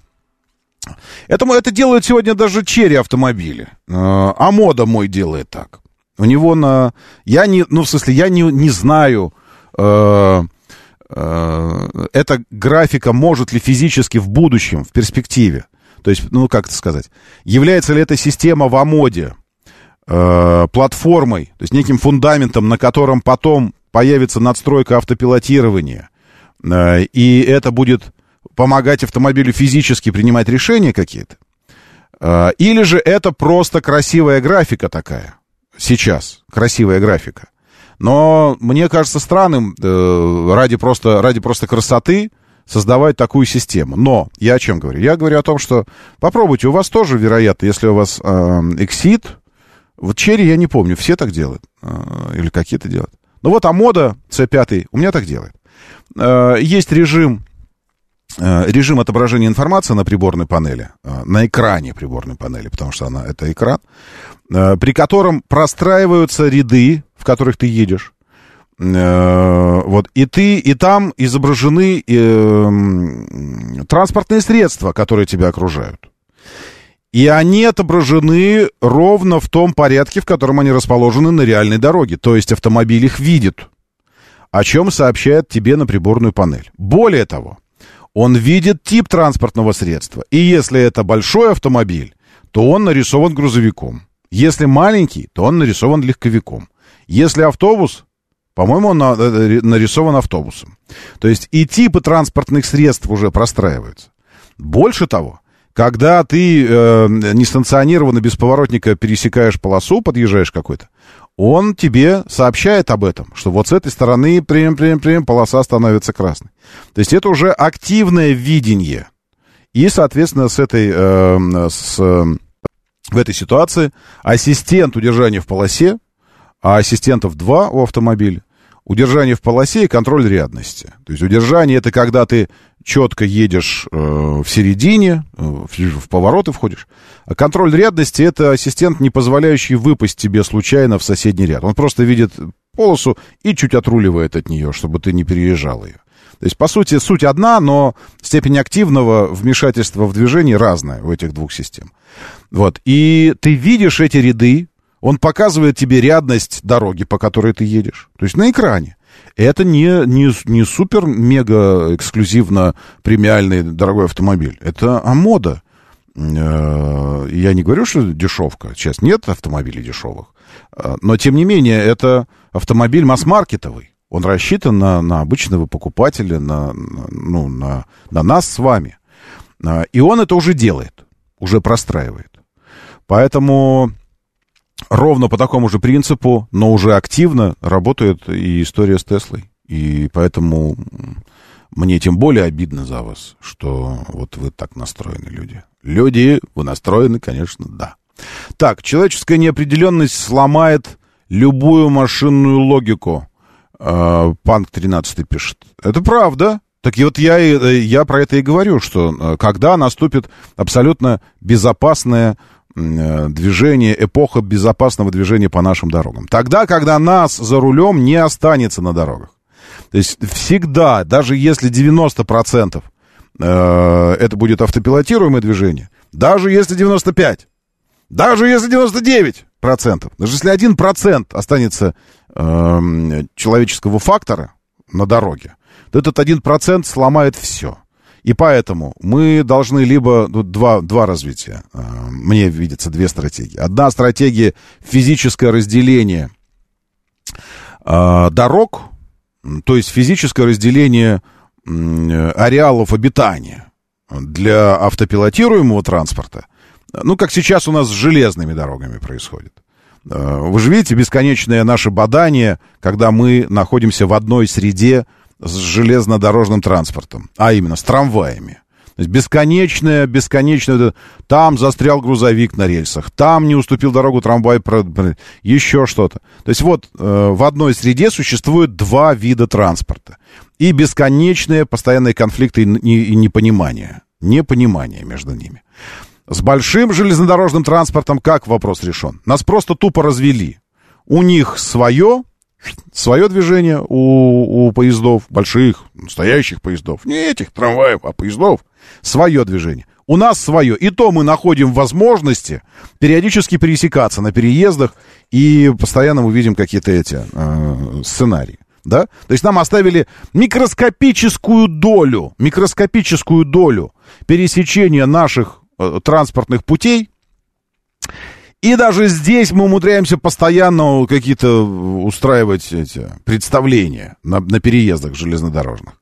Этому это делают сегодня даже черри автомобили. А мода мой делает так. У него на... Я не... Ну, в смысле, я не, не знаю... Э, Э, эта графика может ли физически в будущем, в перспективе, то есть, ну, как это сказать, является ли эта система в АМОДе э, платформой, то есть неким фундаментом, на котором потом появится надстройка автопилотирования, э, и это будет помогать автомобилю физически принимать решения какие-то, э, или же это просто красивая графика такая, сейчас, красивая графика, но мне кажется странным э, ради, просто, ради просто красоты создавать такую систему. Но я о чем говорю? Я говорю о том, что попробуйте, у вас тоже, вероятно, если у вас э, Exit, вот Черри я не помню, все так делают, э, или какие-то делают. Ну вот Амода C5 у меня так делает. Э, есть режим, э, режим отображения информации на приборной панели, э, на экране приборной панели, потому что она, это экран, при котором простраиваются ряды в которых ты едешь. Э, вот, и ты, и там изображены э, транспортные средства, которые тебя окружают. И они отображены ровно в том порядке, в котором они расположены на реальной дороге. То есть автомобиль их видит, о чем сообщает тебе на приборную панель. Более того, он видит тип транспортного средства. И если это большой автомобиль, то он нарисован грузовиком. Если маленький, то он нарисован легковиком. Если автобус, по-моему, он э, э, нарисован автобусом. То есть и типы транспортных средств уже простраиваются. Больше того, когда ты э, несанкционированно без поворотника пересекаешь полосу, подъезжаешь какой-то, он тебе сообщает об этом, что вот с этой стороны прям, прям, прям полоса становится красной. То есть это уже активное видение. И, соответственно, с этой, э, с, в этой ситуации ассистент удержания в полосе а ассистентов два у автомобиля. Удержание в полосе и контроль рядности. То есть удержание это когда ты четко едешь э, в середине, э, в, в повороты входишь. А контроль рядности это ассистент, не позволяющий выпасть тебе случайно в соседний ряд. Он просто видит полосу и чуть отруливает от нее, чтобы ты не переезжал ее. То есть, по сути, суть одна, но степень активного вмешательства в движение разная у этих двух систем. Вот. И ты видишь эти ряды, он показывает тебе рядность дороги, по которой ты едешь. То есть на экране. Это не, не, не супер-мега эксклюзивно премиальный дорогой автомобиль. Это Амода. Э, я не говорю, что дешевка. Сейчас нет автомобилей дешевых. Э, но, тем не менее, это автомобиль масс-маркетовый. Он рассчитан на, на обычного покупателя, на, ну, на, на нас с вами. Э, и он это уже делает, уже простраивает. Поэтому ровно по такому же принципу, но уже активно работает и история с Теслой. И поэтому Мне тем более обидно за вас, что вот вы так настроены, люди. Люди, вы настроены, конечно, да. Так, человеческая неопределенность сломает любую машинную логику. Э, Панк 13 пишет. Это правда. Так и вот я, э, я про это и говорю, что э, когда наступит абсолютно безопасное движение, эпоха безопасного движения по нашим дорогам. Тогда, когда нас за рулем не останется на дорогах. То есть всегда, даже если 90% это будет автопилотируемое движение, даже если 95%, даже если 99%, даже если 1% останется э, человеческого фактора на дороге, то этот 1% сломает все. И поэтому мы должны либо ну, два, два развития. Э, мне видится две стратегии. Одна стратегия физическое разделение э, дорог, то есть физическое разделение ареалов обитания для автопилотируемого транспорта ну, как сейчас у нас с железными дорогами происходит. Э, вы же видите бесконечное наше бадание, когда мы находимся в одной среде с железнодорожным транспортом, а именно с трамваями. То есть бесконечное, бесконечное, там застрял грузовик на рельсах, там не уступил дорогу трамвай, еще что-то. То есть вот э, в одной среде существует два вида транспорта. И бесконечные постоянные конфликты и, и, и непонимание. Непонимание между ними. С большим железнодорожным транспортом как вопрос решен? Нас просто тупо развели. У них свое, свое движение у, у поездов, больших, настоящих поездов. Не этих трамваев, а поездов. Свое движение. У нас свое. И то мы находим возможности периодически пересекаться на переездах, и постоянно мы видим какие-то эти э, сценарии. Да? То есть нам оставили микроскопическую долю, микроскопическую долю пересечения наших транспортных путей. И даже здесь мы умудряемся постоянно какие-то устраивать эти представления на, на переездах железнодорожных.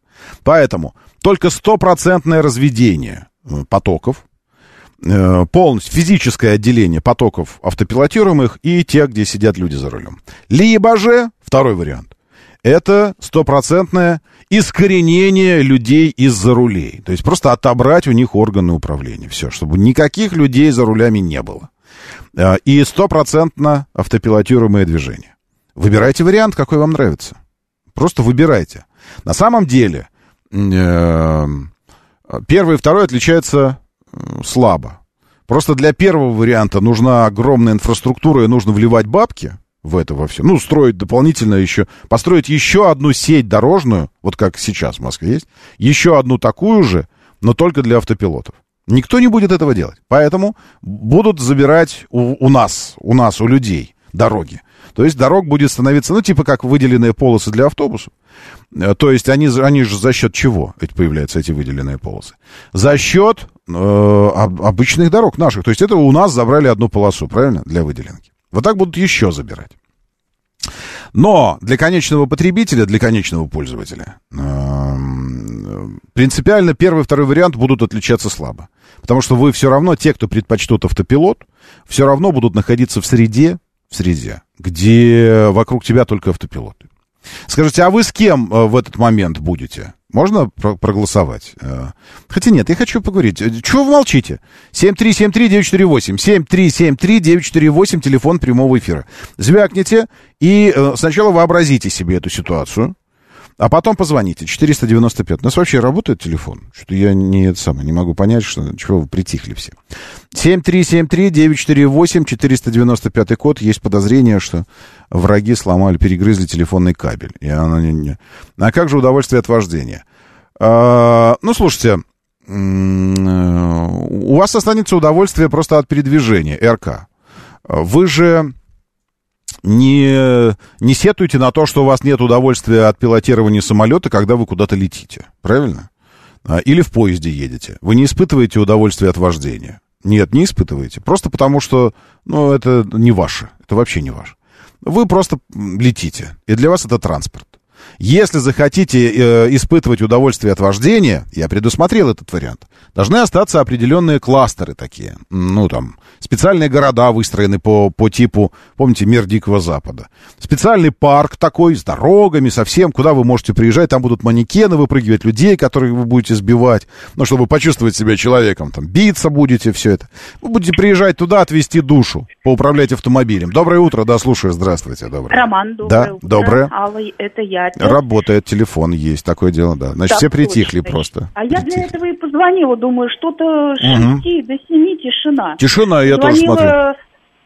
Поэтому только стопроцентное разведение э, потоков, э, полностью физическое отделение потоков автопилотируемых и тех, где сидят люди за рулем. Либо же, второй вариант, это стопроцентное искоренение людей из-за рулей. То есть просто отобрать у них органы управления. Все, чтобы никаких людей за рулями не было. А, и стопроцентно автопилотируемое движение. Выбирайте вариант, какой вам нравится. Просто выбирайте. На самом деле, э, первый и второй отличаются э, слабо. Просто для первого варианта нужна огромная инфраструктура и нужно вливать бабки в это во все. Ну, строить дополнительно еще, построить еще одну сеть дорожную, вот как сейчас в Москве есть, еще одну такую же, но только для автопилотов. Никто не будет этого делать. Поэтому будут забирать у, у нас, у нас, у людей дороги. То есть дорог будет становиться, ну, типа как выделенные полосы для автобусов. Э, то есть они, они же за счет чего эти появляются, эти выделенные полосы? За счет э, обычных дорог наших. То есть это у нас забрали одну полосу, правильно, для выделенки. Вот так будут еще забирать. Но для конечного потребителя, для конечного пользователя, эм, принципиально первый и второй вариант будут отличаться слабо. Потому что вы все равно, те, кто предпочтут автопилот, все равно будут находиться в среде, в среде, где вокруг тебя только автопилоты. Скажите, а вы с кем э, в этот момент будете? Можно про проголосовать? Э, хотя нет, я хочу поговорить. Э, чего вы молчите? 7373948. 7373948, телефон прямого эфира. Звякните и сначала вообразите себе эту ситуацию. А потом позвоните, 495. У нас вообще работает телефон? Что-то я не, это самое, не могу понять, что, чего вы притихли все. 7373-948, 495 код. Есть подозрение, что враги сломали, перегрызли телефонный кабель. И оно не, не... А как же удовольствие от вождения? А, ну, слушайте, у вас останется удовольствие просто от передвижения, РК. Вы же не, не сетуйте на то, что у вас нет удовольствия от пилотирования самолета, когда вы куда-то летите. Правильно? А, или в поезде едете. Вы не испытываете удовольствие от вождения. Нет, не испытываете. Просто потому что, ну, это не ваше. Это вообще не ваше. Вы просто летите. И для вас это транспорт. Если захотите э, испытывать удовольствие от вождения, я предусмотрел этот вариант, должны остаться определенные кластеры такие. Ну, там, специальные города выстроены по, по типу, помните, мир Дикого Запада. Специальный парк такой, с дорогами, со всем, куда вы можете приезжать. Там будут манекены выпрыгивать, людей, которых вы будете сбивать. Ну, чтобы почувствовать себя человеком. Там, биться будете, все это. Вы будете приезжать туда, отвезти душу, поуправлять автомобилем. Доброе утро, да, слушаю. Здравствуйте, доброе. Роман, доброе да, утро. доброе. Алла, это я. Работает телефон, есть такое дело, да. Значит, Так все притихли точно. просто. А я для Притихли. этого и позвонила, думаю, что-то с Мгм. 6 до 7 тишина. Тишина, я тоже Звонила смотрю.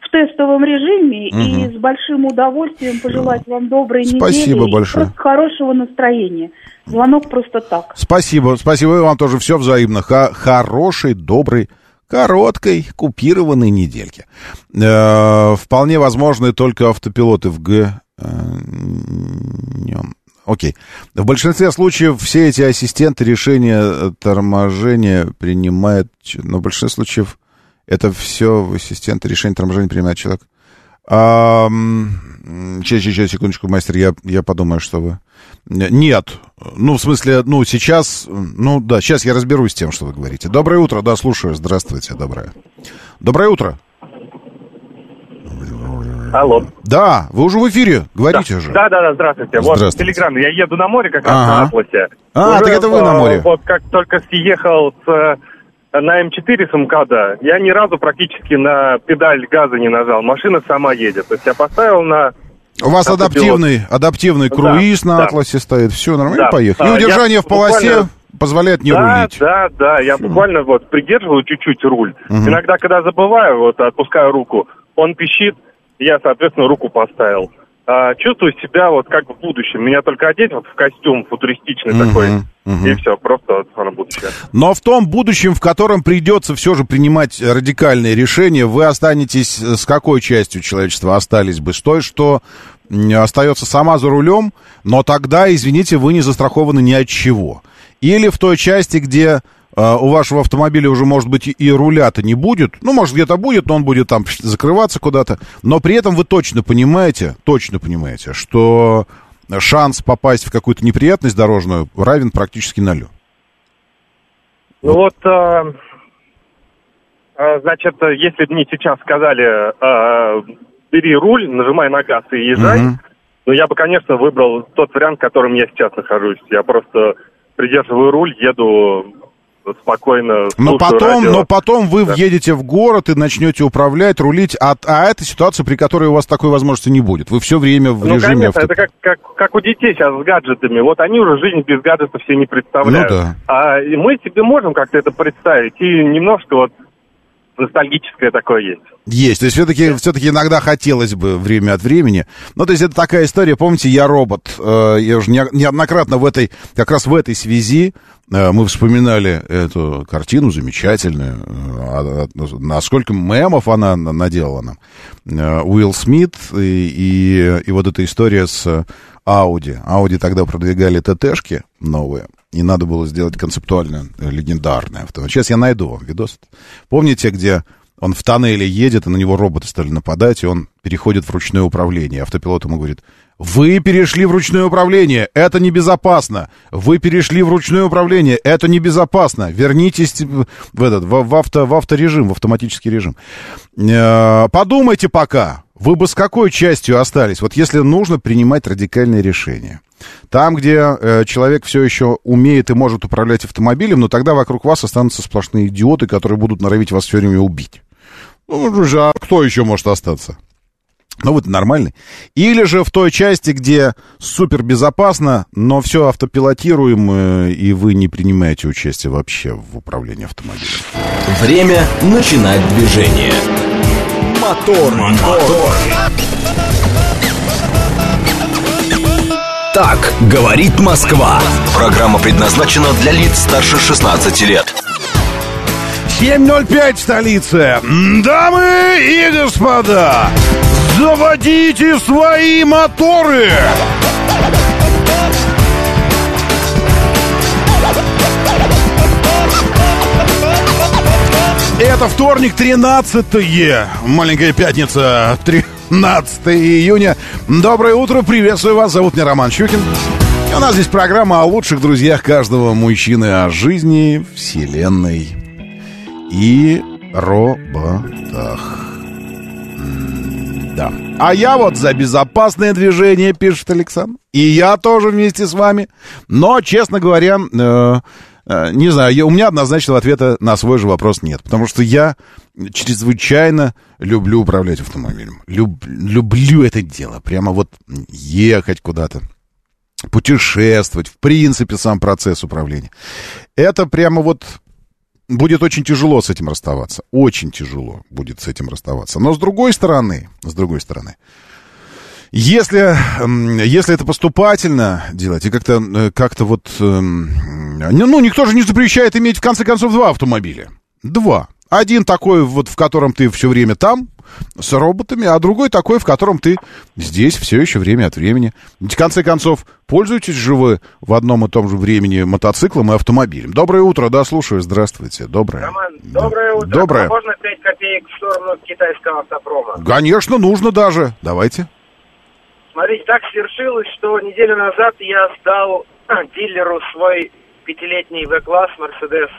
в тестовом режиме Мгм. и с большим удовольствием пожелать вам доброй Спасибо недели большое. и хорошего настроения. Звонок просто так. Спасибо, спасибо и вам тоже все взаимно. Ха- хорошей, доброй, короткой, купированной недельки. Э, вполне возможны только автопилоты в Г. Окей. В большинстве случаев все эти ассистенты решения торможения принимают... ч- Но в большинстве случаев это все ассистенты решения торможения принимает человек. А, Сейчас, сейчас, секундочку, мастер, я, я подумаю, что вы... Нет. Ну, в смысле, ну, сейчас... Ну, да, сейчас я разберусь с тем, что вы говорите. Доброе утро, да, слушаю. Здравствуйте, доброе. Доброе утро. Алло. Да, вы уже в эфире, говорите да. же. Да, да, да, здравствуйте. Вот Здравствуйте. Телеграм. Я еду на море как раз Ага. на Атласе. А, так это вы на э, море. Вот как только съехал с, э, на М4 с МКАДа, я ни разу практически на педаль газа не нажал. Машина сама едет. То есть я поставил на... У вас адаптивный, адаптивный Да, круиз на да. Атласе стоит. Все, нормально, Да. поехали. А, И удержание я в полосе буквально- позволяет не да, рулить. да, да. Я буквально вот придерживаю чуть-чуть руль. Мгм. Иногда, когда забываю, вот отпускаю руку, он пищит, я, соответственно, руку поставил. А, чувствую себя вот как в будущем. Меня только одеть вот в костюм футуристичный Мгм, такой, мгм. и все, просто вот на будущее. Но в том будущем, в котором придется все же принимать радикальные решения, вы останетесь с какой частью человечества остались бы? С той, что остается сама за рулем, но тогда, извините, вы не застрахованы ни от чего. Или в той части, где э, у вашего автомобиля уже, может быть, и- руля-то не будет. Ну, может, где-то будет, но он будет там закрываться куда-то. Но при этом вы точно понимаете, точно понимаете, что шанс попасть в какую-то неприятность дорожную равен практически нулю. Ну вот, э, э, значит, э, если бы мне сейчас сказали, э, бери руль, нажимай на газ и езжай, Мгм. ну я бы, конечно, выбрал тот вариант, в котором я сейчас нахожусь. Я просто придерживаю руль, еду спокойно. Но потом, радио. но потом вы Да. въедете в город и начнете управлять, рулить, а, а это ситуация, при которой у вас такой возможности не будет. Вы все время в Ну, режиме конечно, авто- это как, как, как у детей сейчас с гаджетами. Вот они уже жизнь без гаджетов себе не представляют. Ну да. А и мы себе можем как-то это представить. И немножко вот ностальгическое такое есть. Есть. То есть все-таки все иногда хотелось бы время от времени. Ну, то есть это такая история, помните, я робот. Э, Я уже не- неоднократно в этой, как раз в этой связи э, мы вспоминали эту картину замечательную. э, Насколько мемов она на- наделала нам. Э, Уилл Смит и, и, и вот эта история с Ауди. Ауди тогда продвигали ТТшки новые. И надо было сделать концептуально э, легендарное. Сейчас я найду вам видос. Помните, где он в тоннеле едет, и на него роботы стали нападать, и он переходит в ручное управление. Автопилот ему говорит, вы перешли в ручное управление, это небезопасно. Вы перешли в ручное управление, это небезопасно. Вернитесь в этот, в, в авто, в авторежим, в автоматический режим. Э, Подумайте пока, вы бы с какой частью остались, вот если нужно принимать радикальные решения. Там, где э, человек все еще умеет и может управлять автомобилем, но тогда вокруг вас останутся сплошные идиоты, которые будут норовить вас все время убить. Ну, же, а кто еще может остаться? Ну, вы нормальный. Или же в той части, где супер безопасно, но все автопилотируемо, и вы не принимаете участие вообще в управлении автомобилем. Время начинать движение. Мотор, мотор. Так говорит Москва. Программа предназначена для лиц старше 16 лет. 7.05 столица. Дамы и господа, заводите свои моторы! Это вторник, 13 Маленькая пятница, 13 июня. Доброе утро, приветствую вас. Зовут меня Роман Щукин. И у нас здесь программа о лучших друзьях каждого мужчины, о жизни, вселенной и роботах. Да. А я вот за безопасное движение, пишет Александр. И я тоже вместе с вами. Но, честно говоря, э, не знаю, я, у меня однозначного ответа на свой же вопрос нет. Потому что я чрезвычайно люблю управлять автомобилем. Люб, люблю это дело. Прямо вот ехать куда-то путешествовать, в принципе, сам процесс управления. Это прямо вот будет очень тяжело с этим расставаться. Очень тяжело будет с этим расставаться. Но с другой стороны, с другой стороны, если, если это поступательно делать, и как-то э, как вот... Ну, никто же не запрещает иметь, в конце концов, два автомобиля. Два. Один такой, вот в котором ты все время там, с роботами, а другой такой, в котором ты здесь все еще время от времени. Ведь, в конце концов, пользуетесь же вы в одном и том же времени мотоциклом и автомобилем. Доброе утро, да, слушаю, здравствуйте, доброе. Роман, доброе утро. Доброе. А можно 5 копеек в сторону китайского автопрома? Конечно, нужно даже. Давайте. Смотрите, так свершилось, что неделю назад я сдал дилеру свой пятилетний В-класс Мерседес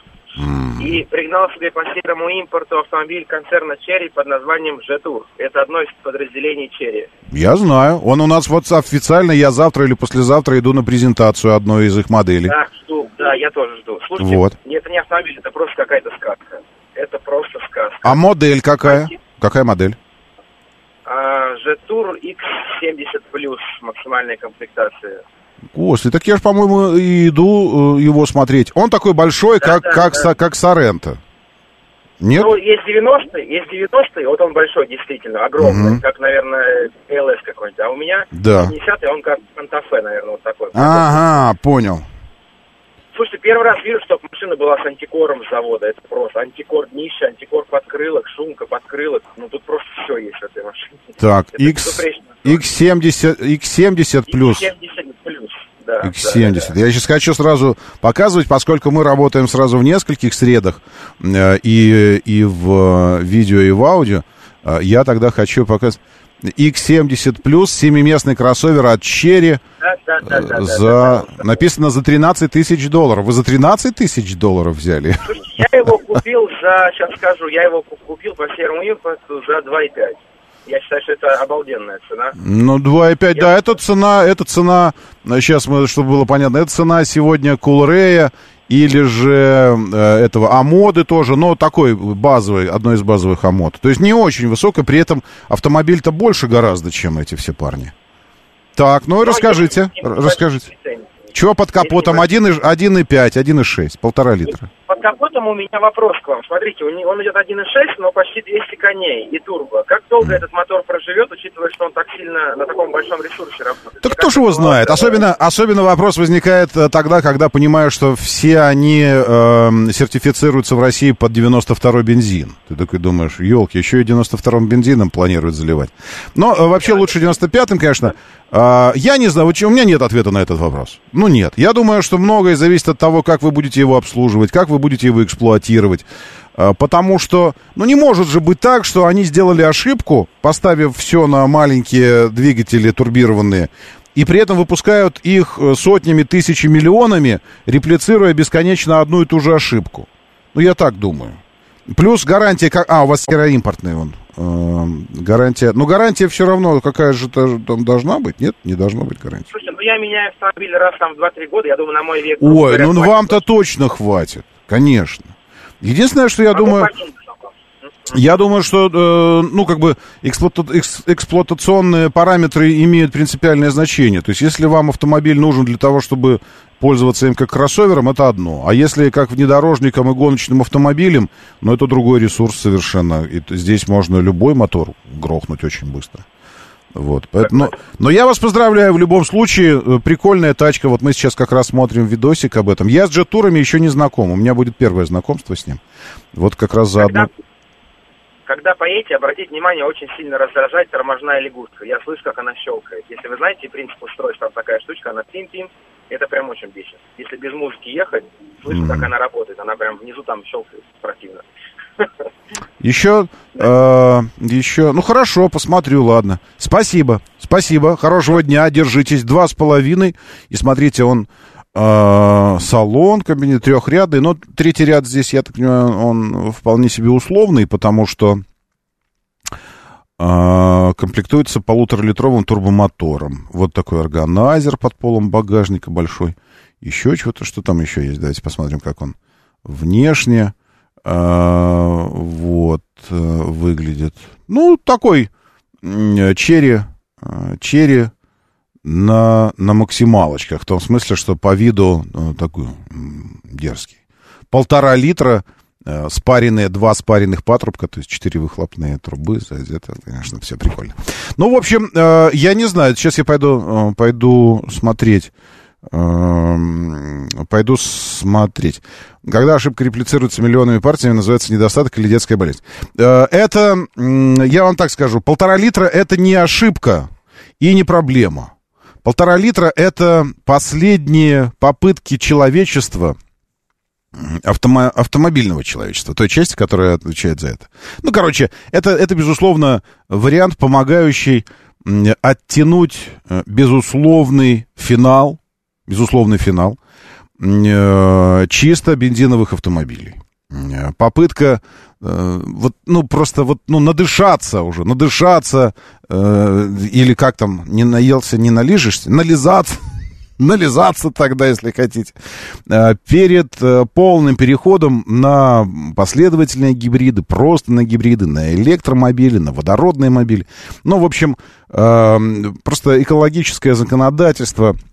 и пригнал себе по серому импорту автомобиль концерна Черри под названием Жетур. Это одно из подразделений Черри. Я знаю. Он у нас вот официально, я завтра или послезавтра иду на презентацию одной из их моделей. Да, жду. Да, я тоже жду. Слушайте, Вот. это не автомобиль, это просто какая-то сказка. Это просто сказка. А модель какая? Какая модель? А, Жетур X70 плюс максимальная комплектация. Господи, так я же, по-моему, и иду э, его смотреть. Он такой большой, как, да, как, да. Со- как Соренто. Нет? Ну, есть 90-й, есть 90-й, вот он большой, действительно, огромный, Мгм. как, наверное, ЛС какой-нибудь. А у меня Да. 50-й, он как Санта-Фе, наверное, вот такой. Ага, понял. Слушайте, первый раз вижу, что машина была с антикором с завода. Это просто антикор днище, антикор подкрылок, шумка подкрылок. Ну, тут просто все есть в этой машине. Так, Это X, безупречно. X70, X70 плюс. 70 плюс, да. да, X70. да, да. Я сейчас хочу сразу показывать, поскольку мы работаем сразу в нескольких средах, э, и, и в э, видео, и в аудио, э, я тогда хочу показать X70 плюс, семиместный кроссовер от Cherry, Да, да, да, да, да, за, да, да. написано за 13 тысяч долларов. Вы за 13 тысяч долларов взяли? Слушайте, я его купил за, сейчас скажу, я его ку- купил по серому импорту за 2,5. Я считаю, что это обалденная цена. Ну, 2,5, да, это цена, это цена, сейчас мы, чтобы было понятно, это цена сегодня Кулрея или же э, этого Амоды тоже, но такой базовый, одной из базовых Амод. То есть не очень высокая, при этом автомобиль-то больше гораздо, чем эти все парни. Так, ну и расскажите, р- расскажите. цене. Чего под капотом? 1,5, 1,6, полтора литра. Под капотом у меня вопрос к вам. Смотрите, он идет 1.6, но почти 200 коней и турбо. Как долго этот мотор проживет, учитывая, что он так сильно на таком большом ресурсе работает? Так кто ж его знает? Особенно, особенно вопрос возникает э, тогда, когда понимаешь, что все они эм, сертифицируются в России под 92-й бензин. Ты такой думаешь, елки, еще и 92-м бензином планируют заливать. Но э, вообще лучше 95-м, конечно. А, я не знаю, у меня нет ответа на этот вопрос. Ну нет. Я думаю, что многое зависит от того, как вы будете его обслуживать, как вы будете его эксплуатировать. А, Потому что, ну не может же быть так, что они сделали ошибку, поставив все на маленькие двигатели турбированные, и при этом выпускают их э, сотнями, тысячами, миллионами, реплицируя бесконечно одну и ту же ошибку. Ну, я так думаю. Плюс гарантия, как... А, у вас сероимпортный он. Эм, гарантия... Ну, гарантия все равно какая же та- там должна быть? Нет, не должно быть гарантии. Слушайте, ну я меняю автомобиль раз там в 2-3 года, я думаю, на мой век... Ой, ну хватит. вам-то точно хватит. Конечно. Единственное, что я Могу думаю... Я думаю, что, э, ну, как бы, эксплуата- экс- эксплуатационные параметры имеют принципиальное значение. То есть, если вам автомобиль нужен для того, чтобы пользоваться им как кроссовером, это одно. А если как внедорожником и гоночным автомобилем, ну, это другой ресурс совершенно. И здесь можно любой мотор грохнуть очень быстро. Вот, поэтому, но, я вас поздравляю в любом случае, э, прикольная тачка, вот мы сейчас как раз смотрим видосик об этом. Я с джет-турами еще не знаком, у меня будет первое знакомство с ним. Вот как раз заодно. Когда, когда поедете, обратите внимание, очень сильно раздражает тормозная лягушка. Я слышу, как она щелкает. Если вы знаете принцип устройства, там такая штучка, она тим-тим, это прям очень бесит. Если без музыки ехать, слышу, Мгм. как она работает. Она прям внизу там щелкает противно. Еще, э, еще, ну хорошо, посмотрю, ладно. Спасибо, спасибо, хорошего дня, держитесь. Два с половиной, и смотрите, он э, салон, кабинет трехрядный, но третий ряд здесь, я так понимаю, он вполне себе условный, потому что э, комплектуется полуторалитровым турбомотором. Вот такой органайзер под полом багажника большой. Еще чего-то, что там еще есть, давайте посмотрим, как он внешне. Вот, э, выглядит. Ну, такой черри, э, черри на, на максималочках. В том смысле, что по виду ну, такой дерзкий. Полтора литра, э, спаренные, два спаренных патрубка, то есть четыре выхлопные трубы. Это, конечно, все прикольно. Ну, в общем, я не знаю, сейчас я пойду, пойду смотреть пойду смотреть. Когда ошибка реплицируется миллионами партиями, называется недостаток или детская болезнь. Э, это, я вам так скажу, полтора литра это не ошибка и не проблема. Полтора литра это последние попытки человечества, автомо автомобильного человечества, той части, которая отвечает за это. Ну, короче, это, это безусловно, вариант, помогающий оттянуть э, безусловный финал безусловный финал, э, чисто бензиновых автомобилей. Э, попытка э, вот, ну, просто вот, ну, надышаться уже, надышаться, э, или как там, не наелся, не налижешься, нализаться, нализаться тогда, если хотите, перед полным переходом на последовательные гибриды, просто на гибриды, на электромобили, на водородные мобили. Ну, в общем, просто экологическое законодательство –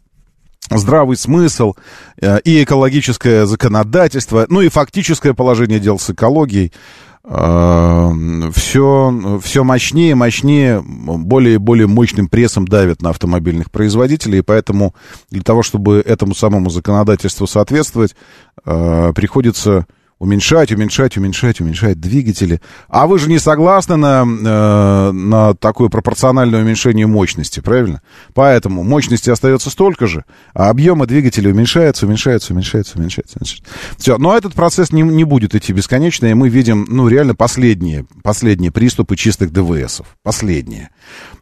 здравый смысл э, и экологическое законодательство, ну и фактическое положение дел с экологией, все, э, все мощнее, мощнее, более и более мощным прессом давит на автомобильных производителей, и поэтому для того, чтобы этому самому законодательству соответствовать, э, приходится уменьшать, уменьшать, уменьшать, уменьшать двигатели. А вы же не согласны на, э, на такое пропорциональное уменьшение мощности, правильно? Поэтому мощности остается столько же, а объемы двигателя уменьшаются, уменьшаются, уменьшаются, уменьшаются. уменьшаются. Все, но этот процесс не, не будет идти бесконечно, и мы видим, ну, реально последние, последние приступы чистых ДВСов. Последние.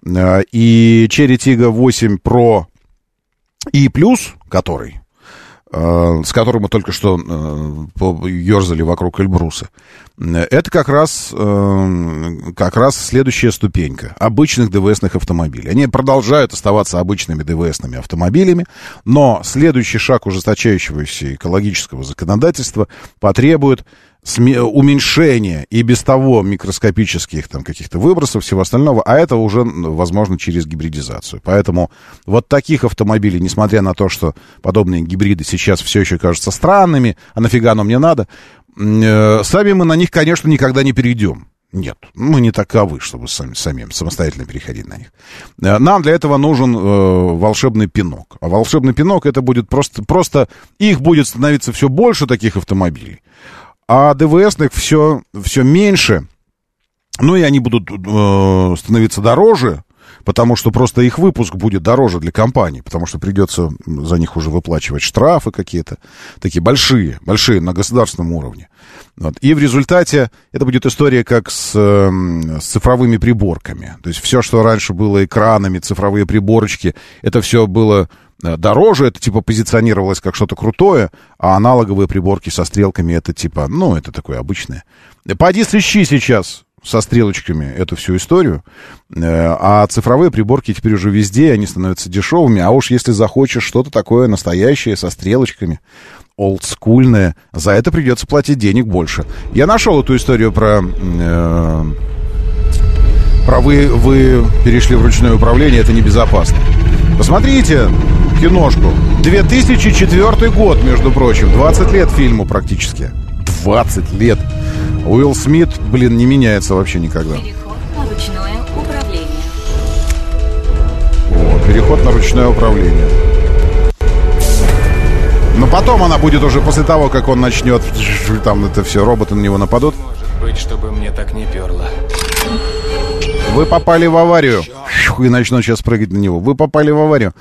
Э, и Cherry Tiggo 8 Pro и плюс, который с которым мы только что э, ерзали вокруг Эльбруса. Это как раз, э, как раз следующая ступенька обычных ДВСных автомобилей. Они продолжают оставаться обычными ДВСными автомобилями, но следующий шаг ужесточающегося экологического законодательства потребует уменьшение и без того микроскопических там каких-то выбросов, всего остального, а это уже возможно через гибридизацию. Поэтому вот таких автомобилей, несмотря на то, что подобные гибриды сейчас все еще кажутся странными, а нафига оно мне надо, э, сами мы на них, конечно, никогда не перейдем. Нет, мы не таковы, чтобы сами, самим самостоятельно переходить на них. Э, нам для этого нужен э, волшебный пинок. А волшебный пинок это будет просто, просто их будет становиться все больше таких автомобилей а ДВСных все, все меньше. Ну и они будут э, становиться дороже, потому что просто их выпуск будет дороже для компании, потому что придется за них уже выплачивать штрафы какие-то, такие большие, большие на государственном уровне. Вот. И в результате это будет история как с, э, с цифровыми приборками. То есть все, что раньше было экранами, цифровые приборочки, это все было дороже, это типа позиционировалось как что-то крутое, а аналоговые приборки со стрелками это типа, ну, это такое обычное. Пойди сыщи сейчас со стрелочками эту всю историю, э, а цифровые приборки теперь уже везде, они становятся дешевыми, а уж если захочешь что-то такое настоящее со стрелочками, олдскульное, за это придется платить денег больше. Я нашел эту историю про... Э, про вы, вы перешли в ручное управление, это небезопасно. Посмотрите, киношку. 2004 год, между прочим. 20 лет фильму практически. 20 лет. Уилл Смит, блин, не меняется вообще никогда. Переход на ручное управление. Переход на ручное управление. Но потом она будет уже после того, как он начнет, там это все, роботы на него нападут. Может быть, чтобы мне так не перло. Вы попали в аварию. И начнут сейчас прыгать на него. Вы попали в аварию.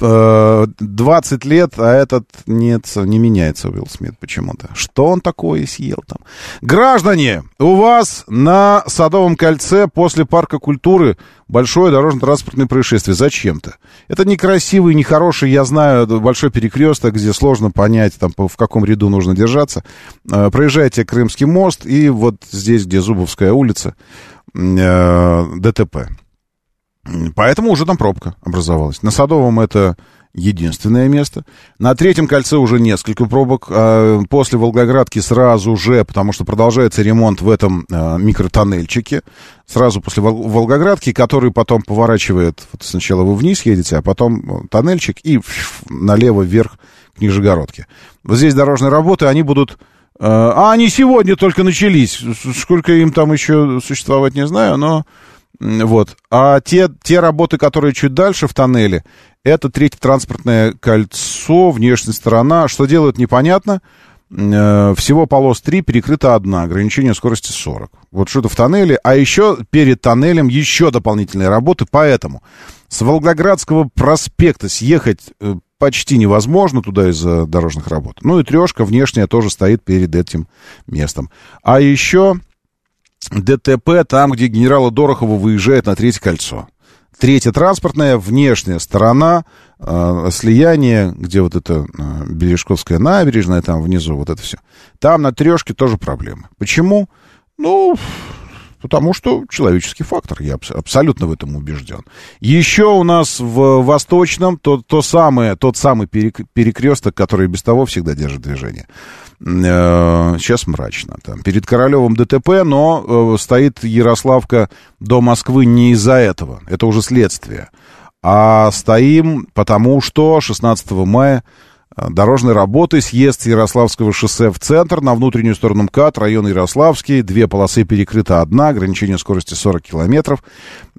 Э, 20 лет, а этот нет, не меняется Уилл Смит почему-то. Что он такое съел там? Граждане, у вас на Садовом кольце после парка культуры большое дорожно-транспортное происшествие. Зачем-то? Это некрасивый, нехороший, я знаю, большой перекресток, где сложно понять, там, в каком ряду нужно держаться. Э, проезжайте Крымский мост и вот здесь, где Зубовская улица, э, ДТП. Поэтому уже там пробка образовалась. На Садовом это единственное место. На третьем кольце уже несколько пробок. А после Волгоградки сразу же, потому что продолжается ремонт в этом а, микротоннельчике, сразу после Волгоградки, который потом поворачивает, вот сначала вы вниз едете, а потом тоннельчик и налево вверх к Нижегородке. Вот здесь дорожные работы, они будут... А, а они сегодня только начались. Сколько им там еще существовать, не знаю, но вот. А те, те работы, которые чуть дальше в тоннеле, это третье транспортное кольцо, внешняя сторона. Что делают, непонятно. Э, всего полос 3, перекрыта одна, ограничение скорости 40. Вот что-то в тоннеле. А еще перед тоннелем еще дополнительные работы, поэтому с Волгоградского проспекта съехать э, почти невозможно туда из-за дорожных работ. Ну и трешка внешняя тоже стоит перед этим местом. А еще ДТП там, где генерала Дорохова выезжает на третье кольцо. Третья транспортная, внешняя сторона, э, слияние, где вот это э, Бережковская набережная, там внизу вот это все. Там на трешке тоже проблемы. Почему? Ну, Потому что человеческий фактор, я абсолютно в этом убежден. Еще у нас в Восточном то, то самое, тот самый перекресток, который без того всегда держит движение. Э, сейчас мрачно. Там перед Королевым ДТП, но э, стоит Ярославка до Москвы не из-за этого. Это уже следствие. А стоим потому, что 16 мая Дорожные работы, съезд Ярославского шоссе в центр, на внутреннюю сторону МКАД, район Ярославский, две полосы перекрыта одна, ограничение скорости 40 километров,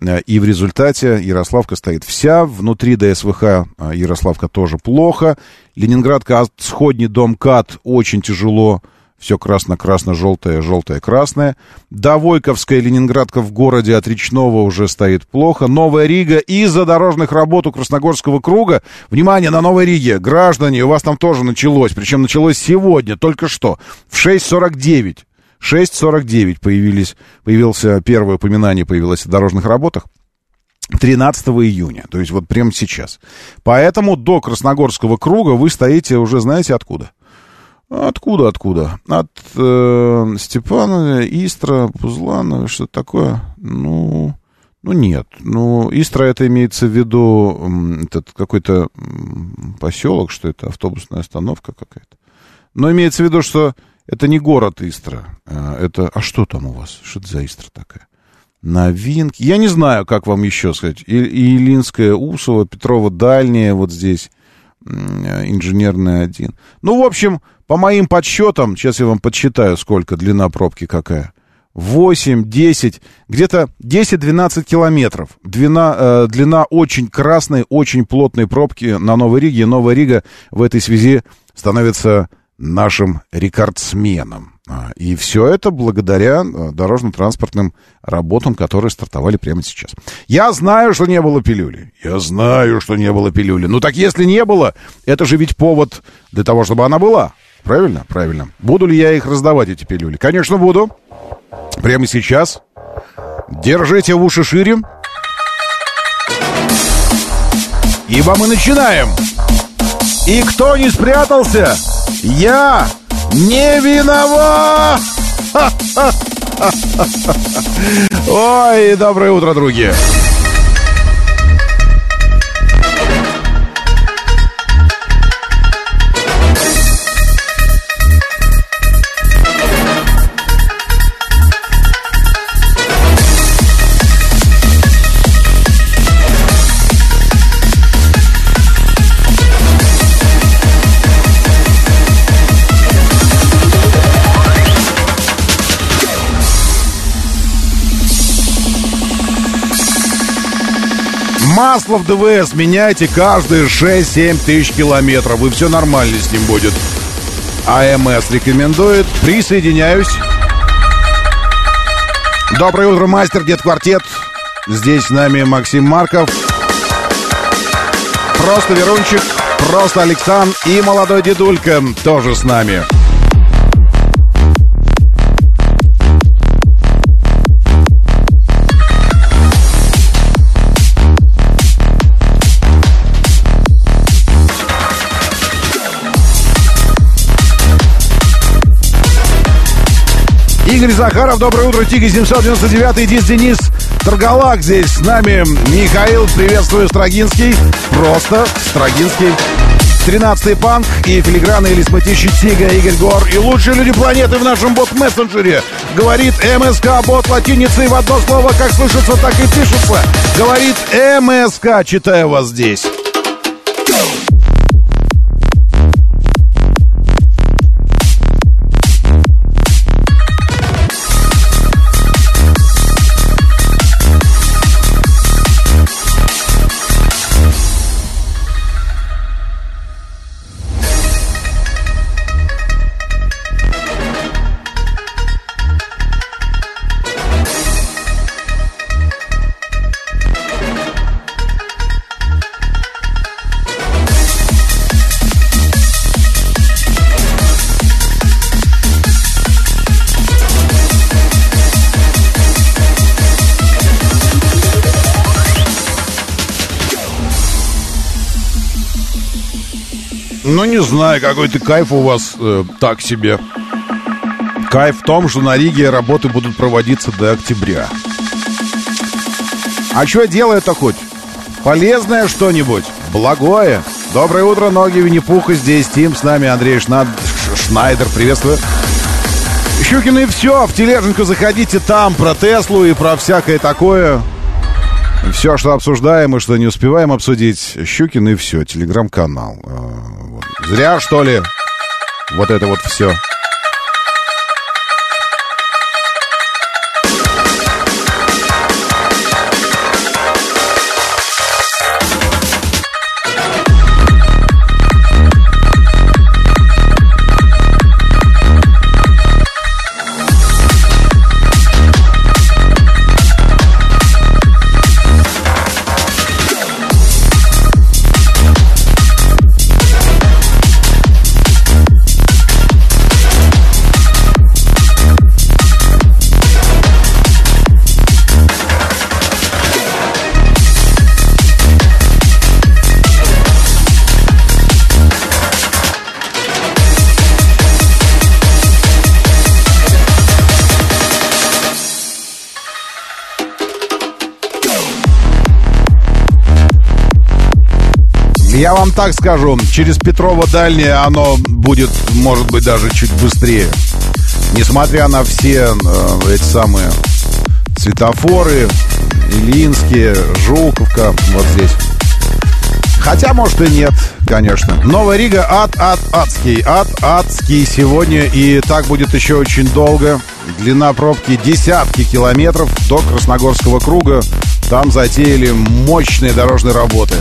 э, и в результате Ярославка стоит вся, внутри ДСВХ э, Ярославка тоже плохо, Ленинградка сходний до МКАД очень тяжело, все красно-красно-желтое, желтое-красное. Довойковская Ленинградка в городе от Речного уже стоит плохо. Новая Рига из-за дорожных работ у Красногорского круга. Внимание, на Новой Риге, граждане, у вас там тоже началось. Причем началось сегодня, только что, в 6.49. 6.49 появились, появился первое упоминание появилось о дорожных работах. 13 июня, то есть вот прямо сейчас. Поэтому до Красногорского круга вы стоите уже знаете откуда? Откуда, откуда? От э, Степана, Истра, Пузлана, что такое? Ну, ну нет. Ну, Истра это имеется в виду этот какой-то поселок, что это автобусная остановка какая-то. Но имеется в виду, что это не город Истра. А это... А что там у вас? Что это за Истра такая? Новинки. Я не знаю, как вам еще сказать. И, Илинская, Усова, Петрова, Дальняя, вот здесь. Инженерная один. Ну, в общем, по моим подсчетам, сейчас я вам подсчитаю, сколько длина пробки какая. 8, 10, где-то 10-12 километров. Длина, э, длина очень красной, очень плотной пробки на Новой Риге. Новая Рига в этой связи становится нашим рекордсменом. А, и все это благодаря э, дорожно-транспортным работам, которые стартовали прямо сейчас. Я знаю, что не было пилюли. Я знаю, что не было пилюли. Ну так если не было, это же ведь повод для того, чтобы она была. Правильно? Правильно. Буду ли я их раздавать, эти пилюли? Конечно, буду. Прямо сейчас. Держите в уши шире. Ибо мы начинаем. И кто не спрятался, я не виноват! Ой, доброе утро, друзья! Масло в ДВС меняйте каждые 6-7 тысяч километров, и все нормально с ним будет. АМС рекомендует. Присоединяюсь. Доброе утро, мастер, дед квартет. Здесь с нами Максим Марков. Просто Верунчик, просто Александр и молодой дедулька тоже с нами. Игорь Захаров, доброе утро, Тиги 799 и Дис Денис Торгалак здесь с нами. Михаил, приветствую, Строгинский. Просто Строгинский. 13-й панк и филиграны или смытищи Тига, Игорь Гор и лучшие люди планеты в нашем бот-мессенджере. Говорит МСК, бот латиницей в одно слово, как слышится, так и пишется. Говорит МСК, читаю вас здесь. Знаю, какой-то кайф у вас э, так себе. Кайф в том, что на Риге работы будут проводиться до октября. А что делает-то хоть? Полезное что-нибудь? Благое? Доброе утро, ноги Винни-Пуха. Здесь Тим, с нами Андрей Шнад... Шнайдер. Приветствую. Щукин и все. В тележеньку заходите там про Теслу и про всякое такое. Все, что обсуждаем и что не успеваем обсудить, Щукин и все, телеграм-канал. Зря, что ли, вот это вот все. Я вам так скажу, через Петрова дальнее оно будет, может быть, даже чуть быстрее. Несмотря на все э, эти самые светофоры, Ильинские, Жуковка, вот здесь. Хотя, может, и нет, конечно. Новая Рига ад, ад, адский. Ад, адский сегодня. И так будет еще очень долго. Длина пробки десятки километров до Красногорского круга. Там затеяли мощные дорожные работы.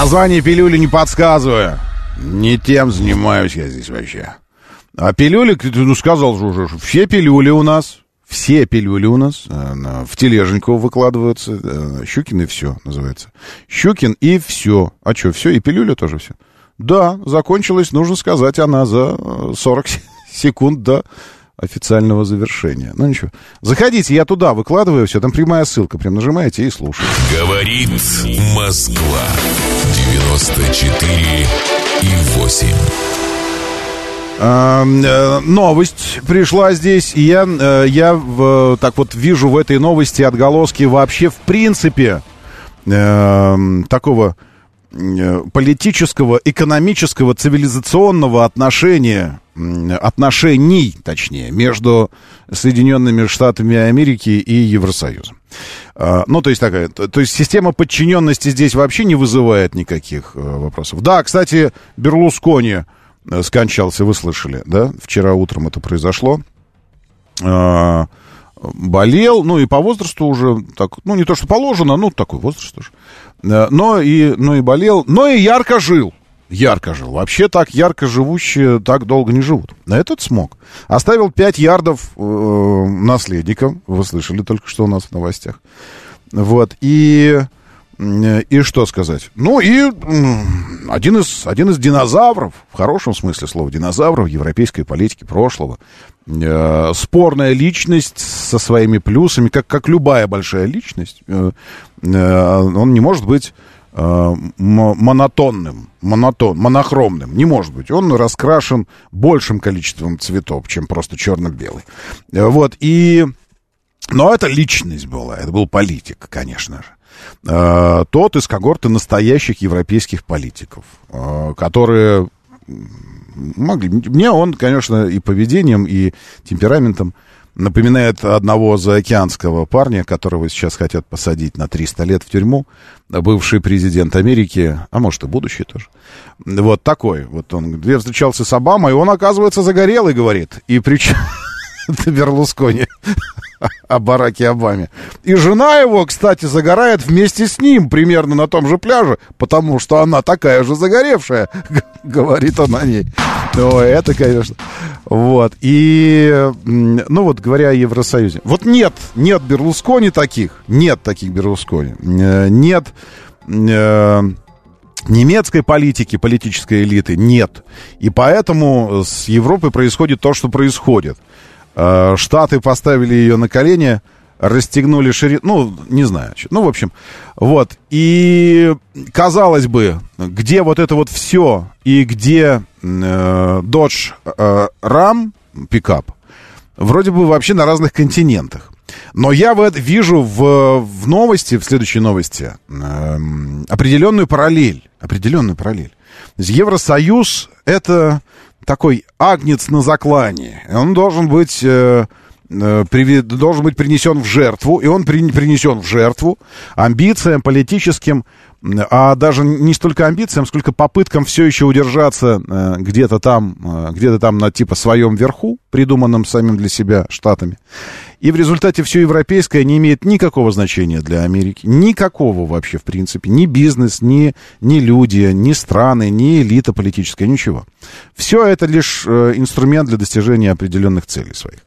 Название пилюли не подсказываю. Не тем занимаюсь я здесь вообще. А пилюли, ну, сказал же уже, все пилюли у нас, все пилюли у нас э, в тележеньку выкладываются. Э, Щукин и все называется. Щукин и все. А что, все? И пилюля тоже все? Да, закончилась, нужно сказать, она за 40 секунд до официального завершения. Ну ничего. Заходите, я туда выкладываю все, там прямая ссылка, прям нажимаете и слушаете. Говорит Москва. 94 и 8. А, э, новость пришла здесь, и я, э, я так вот вижу в этой новости отголоски вообще в принципе э, такого э, политического, экономического, цивилизационного отношения, отношений, точнее, между Соединенными Штатами Америки и Евросоюзом. А, Ну, то есть такая, то, есть система подчиненности здесь вообще не вызывает никаких э, вопросов. Да, кстати, Берлускони э, скончался, вы слышали, да? Вчера утром это произошло. А, болел, ну и по возрасту уже, так, ну не то, что положено, ну такой возраст тоже. Э, Но и, ну и болел, но и ярко жил. Ярко жил. Вообще так ярко живущие так долго не живут. А этот смог. Оставил 5 ярдов э, наследникам. Вы слышали только что у нас в новостях. Вот. И, э, и что сказать? Ну и один из, один из динозавров, в хорошем смысле слова, динозавров европейской политики прошлого. Э, спорная личность со своими плюсами, как, как любая большая личность. Э, э, он не может быть монотонным, монотон, монохромным. Не может быть. Он раскрашен большим количеством цветов, чем просто черно-белый. Э, Вот, и... Но это личность была, это был политик, конечно же. Э, Тот из когорты настоящих европейских политиков, э, которые могли... Мне он, конечно, и поведением, и темпераментом напоминает одного заокеанского парня, которого сейчас хотят посадить на 300 лет в тюрьму, бывший президент Америки, а может и будущий тоже. Вот такой. Вот он я встречался с Обамой, он, оказывается, загорелый, говорит. И причем... Берлускони о Бараке Обаме. И жена его, кстати, загорает вместе с ним примерно на том же пляже, потому что она такая же загоревшая, говорит он о ней. Ой, это, конечно. Вот. И, ну вот, говоря о Евросоюзе. Вот нет, нет Берлускони таких. Нет таких Берлускони. Э, Нет... э, немецкой политики, политической элиты нет. И поэтому с Европой происходит то, что происходит. Э, Штаты поставили ее на колени, расстегнули ширину, ну, не знаю, ну, в общем, вот. И, казалось бы, где вот это вот все, и где э, Dodge э, Ram пикап, вроде бы вообще на разных континентах. Но я в это вижу в, в новости, в следующей новости, эм, определенную параллель. Определенную параллель. Евросоюз это такой агнец на заклане. Он должен быть, э, э, должен быть принесен в жертву, и он при- принесен в жертву амбициям политическим, а даже не столько амбициям, сколько попыткам все еще удержаться э, где-то там, э, где-то там на типа своем верху, придуманном самим для себя штатами. И в результате все европейское не имеет никакого значения для Америки. Никакого вообще, в принципе. Ни бизнес, ни, ни люди, ни страны, ни элита политическая, ничего. Все это лишь э, инструмент для достижения определенных целей своих.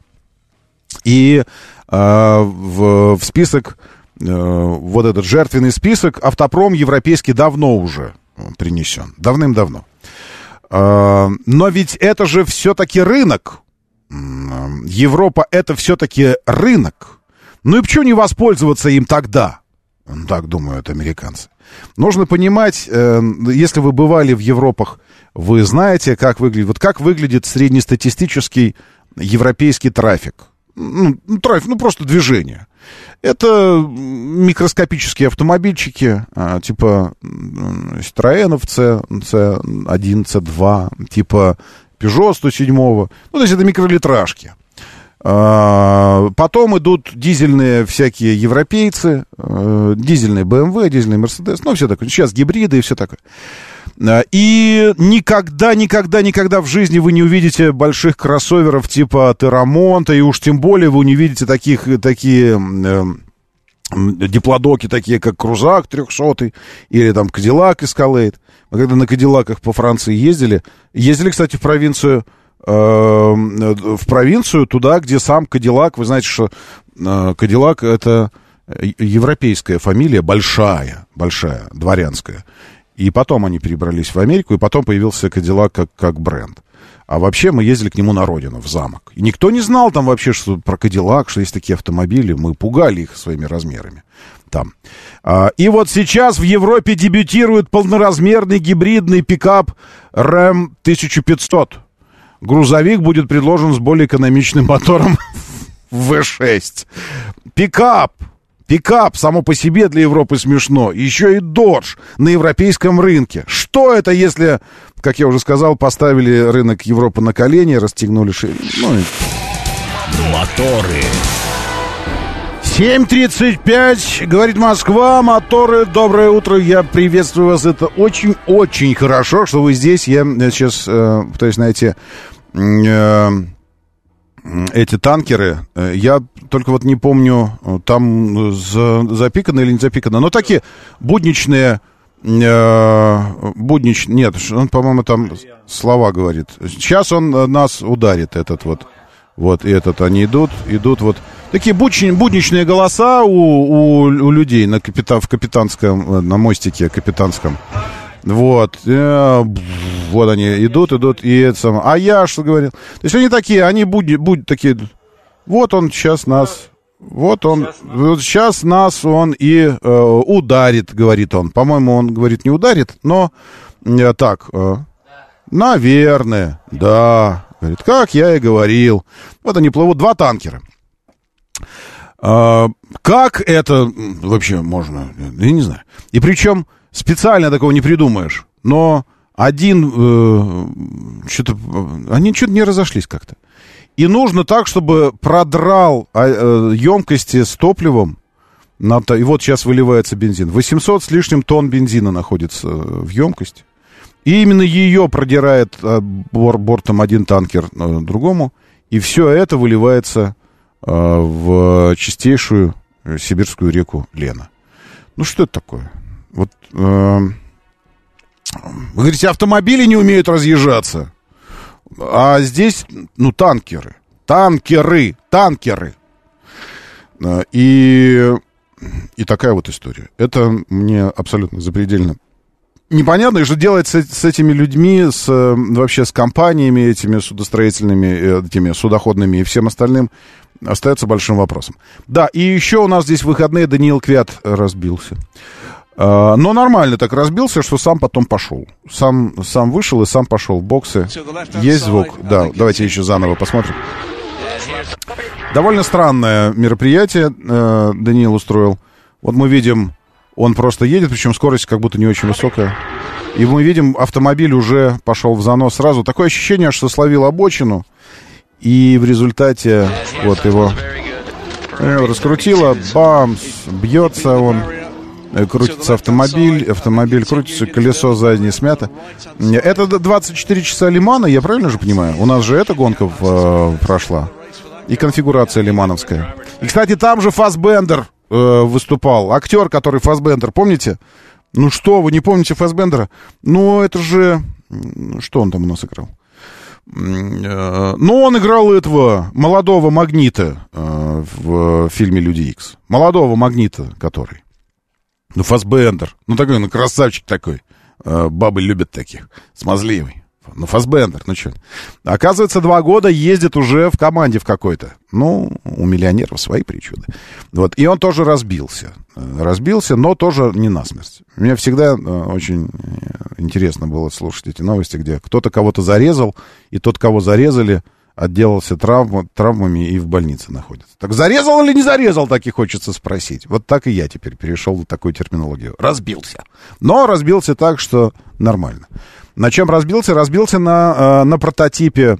И э, в, в список, э, вот этот жертвенный список, автопром европейский давно уже э, принесен. Давным-давно. Э, но ведь это же все-таки рынок. М, Европа это все-таки рынок. Ну и почему не воспользоваться им тогда? Ну, Так думают американцы. Нужно понимать, э, если вы бывали в Европах, вы знаете, как выглядит, вот как выглядит среднестатистический европейский трафик. Ну, ну, трафик, ну просто движение. Это микроскопические автомобильчики, а, типа Citroёnов C, C1, C2, типа Peugeot 107. Ну, то есть это микролитражки. А, Потом идут дизельные всякие европейцы, э, дизельные BMW, дизельные Mercedes, ну, все такое. Сейчас гибриды и все такое. А, И никогда, никогда, никогда в жизни вы не увидите больших кроссоверов типа Терамонта, и уж тем более вы не увидите таких, такие м, м, диплодоки, такие как Крузак 300 или там Кадиллак Escalade. Мы когда на Кадиллаках по Франции ездили, ездили, кстати, в провинцию, э, в провинцию, туда, где сам Кадиллак, вы знаете, что э, Кадиллак это европейская фамилия, большая, большая, дворянская. И потом они перебрались в Америку, и потом появился Кадиллак как, как бренд. А вообще мы ездили к нему на родину, в замок. И никто не знал там вообще, что про Кадиллак, что есть такие автомобили. Мы пугали их своими размерами там. А, и вот сейчас в Европе дебютирует полноразмерный гибридный пикап Ram 1500. Грузовик будет предложен с более экономичным мотором V6. Пикап Пикап само по себе для Европы смешно. Еще и Dodge на европейском рынке. Что это, если, как я уже сказал, поставили рынок Европы на колени, расстегнули шею? Ну, и... Моторы. 7.35, говорит Москва, моторы, доброе утро, я приветствую вас, это очень-очень хорошо, что вы здесь, я сейчас э, пытаюсь найти э, эти танкеры, э, я только вот не помню, э, там за, запикано или не запикано, но такие будничные э, буднич... Нет, он, по-моему, там слова говорит. Сейчас он э, нас ударит, этот вот. Вот, и этот, они идут, идут вот. Такие будни- будничные голоса у, у, у людей на капита, в капитанском, э, на мостике капитанском. Вот, э, вот они идут, идут, и это самое. А я что говорил? То есть они такие, они будни, будь такие, вот он сейчас нас, вот он, вот сейчас нас он и э, ударит, говорит он. По-моему, он говорит не ударит, но э, так, э, наверное, да. Говорит, как я и говорил. Вот они плывут, два танкера. А, как это вообще можно? Я не знаю. И причем специально такого не придумаешь. Но один э, что-то... Они что-то не разошлись как-то. И нужно так, чтобы продрал а, э, емкости с топливом. На, и вот сейчас выливается бензин. 800 с лишним тонн бензина находится э, в емкости. И именно ее продирает э, бор- бортом один танкер э, другому. И все это выливается э, в чистейшую сибирскую реку Лена. Ну что это такое? Вот э, вы говорите, автомобили не умеют разъезжаться. А здесь, ну, танкеры. Танкеры, танкеры. А, И, и такая вот история. Это мне абсолютно запредельно непонятно, что делать с, с этими людьми, с, вообще с компаниями этими судостроительными, э, этими судоходными и всем остальным, остается большим вопросом. Да, и еще у нас здесь выходные Даниил Квят разбился. А, Но нормально так разбился, что сам потом пошел. Сам, сам вышел и сам пошел в боксы. Есть звук? Да, давайте еще заново посмотрим. Довольно странное мероприятие э, Даниил устроил. Вот мы видим, он просто едет, причем скорость как будто не очень высокая. И мы видим, автомобиль уже пошел в занос сразу. Такое ощущение, что словил обочину. И в результате вот его э, раскрутило, бамс, бьется он. Э, Крутится автомобиль, автомобиль крутится, колесо заднее смято. Это д- 24 часа Лимана, я правильно же понимаю? У нас же эта гонка в- э, прошла. И конфигурация лимановская. И, кстати, там же Фасбендер э, выступал. Актер, который Фасбендер, помните? Ну что, вы не помните Фасбендера? Ну, это же... Что он там у нас играл? Э, Ну, он играл этого молодого магнита э, в фильме «Люди Икс». Молодого магнита, который. Ну, Фасбендер. Ну, такой, ну, красавчик такой. Э, Бабы любят таких. Смазливый. Ну, Фасбендер, ну что. Оказывается, два года ездит уже в команде в какой-то. Ну, у миллионеров свои причуды. Вот. И он тоже разбился. Разбился, но тоже не насмерть. Мне всегда э, очень э, интересно было слушать эти новости, где кто-то кого-то зарезал, и тот, кого зарезали, отделался травм, травмами и в больнице находится. Так зарезал или не зарезал, так и хочется спросить. Вот так и я теперь перешел на такую терминологию. Разбился. Но разбился так, что нормально. На чем разбился? Разбился на, э, на прототипе.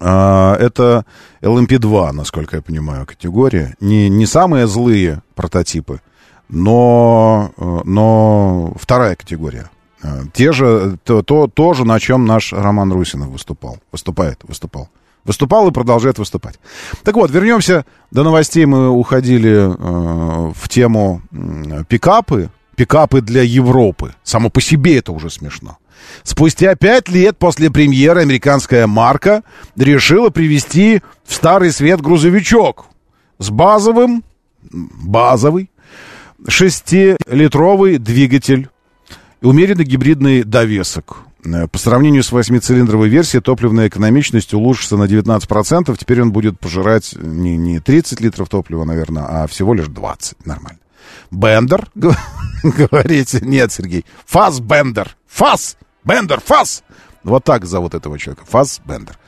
Э, Это LMP2, насколько я понимаю, категория. Не, не самые злые прототипы, но, э, но вторая категория. Э, Те же, то, то, то же, на чем наш Роман Русинов выступал. Выступает, выступал. Выступал и продолжает выступать. Так вот, вернемся до новостей. Мы уходили э, в тему м, пикапы. Пикапы для Европы. Само по себе это уже смешно. Спустя пять лет после премьеры американская марка решила привести в старый свет грузовичок с базовым, базовый, шестилитровый двигатель и умеренный гибридный довесок. Э, По сравнению с восьмицилиндровой версией топливная экономичность улучшится на 19%. Теперь он будет пожирать не, не 30 литров топлива, наверное, а всего лишь 20. Нормально. Бендер, говорите? Нет, Сергей. Фас Бендер. Фас. Бендер. Фас. Вот так зовут этого человека. Фас Бендер.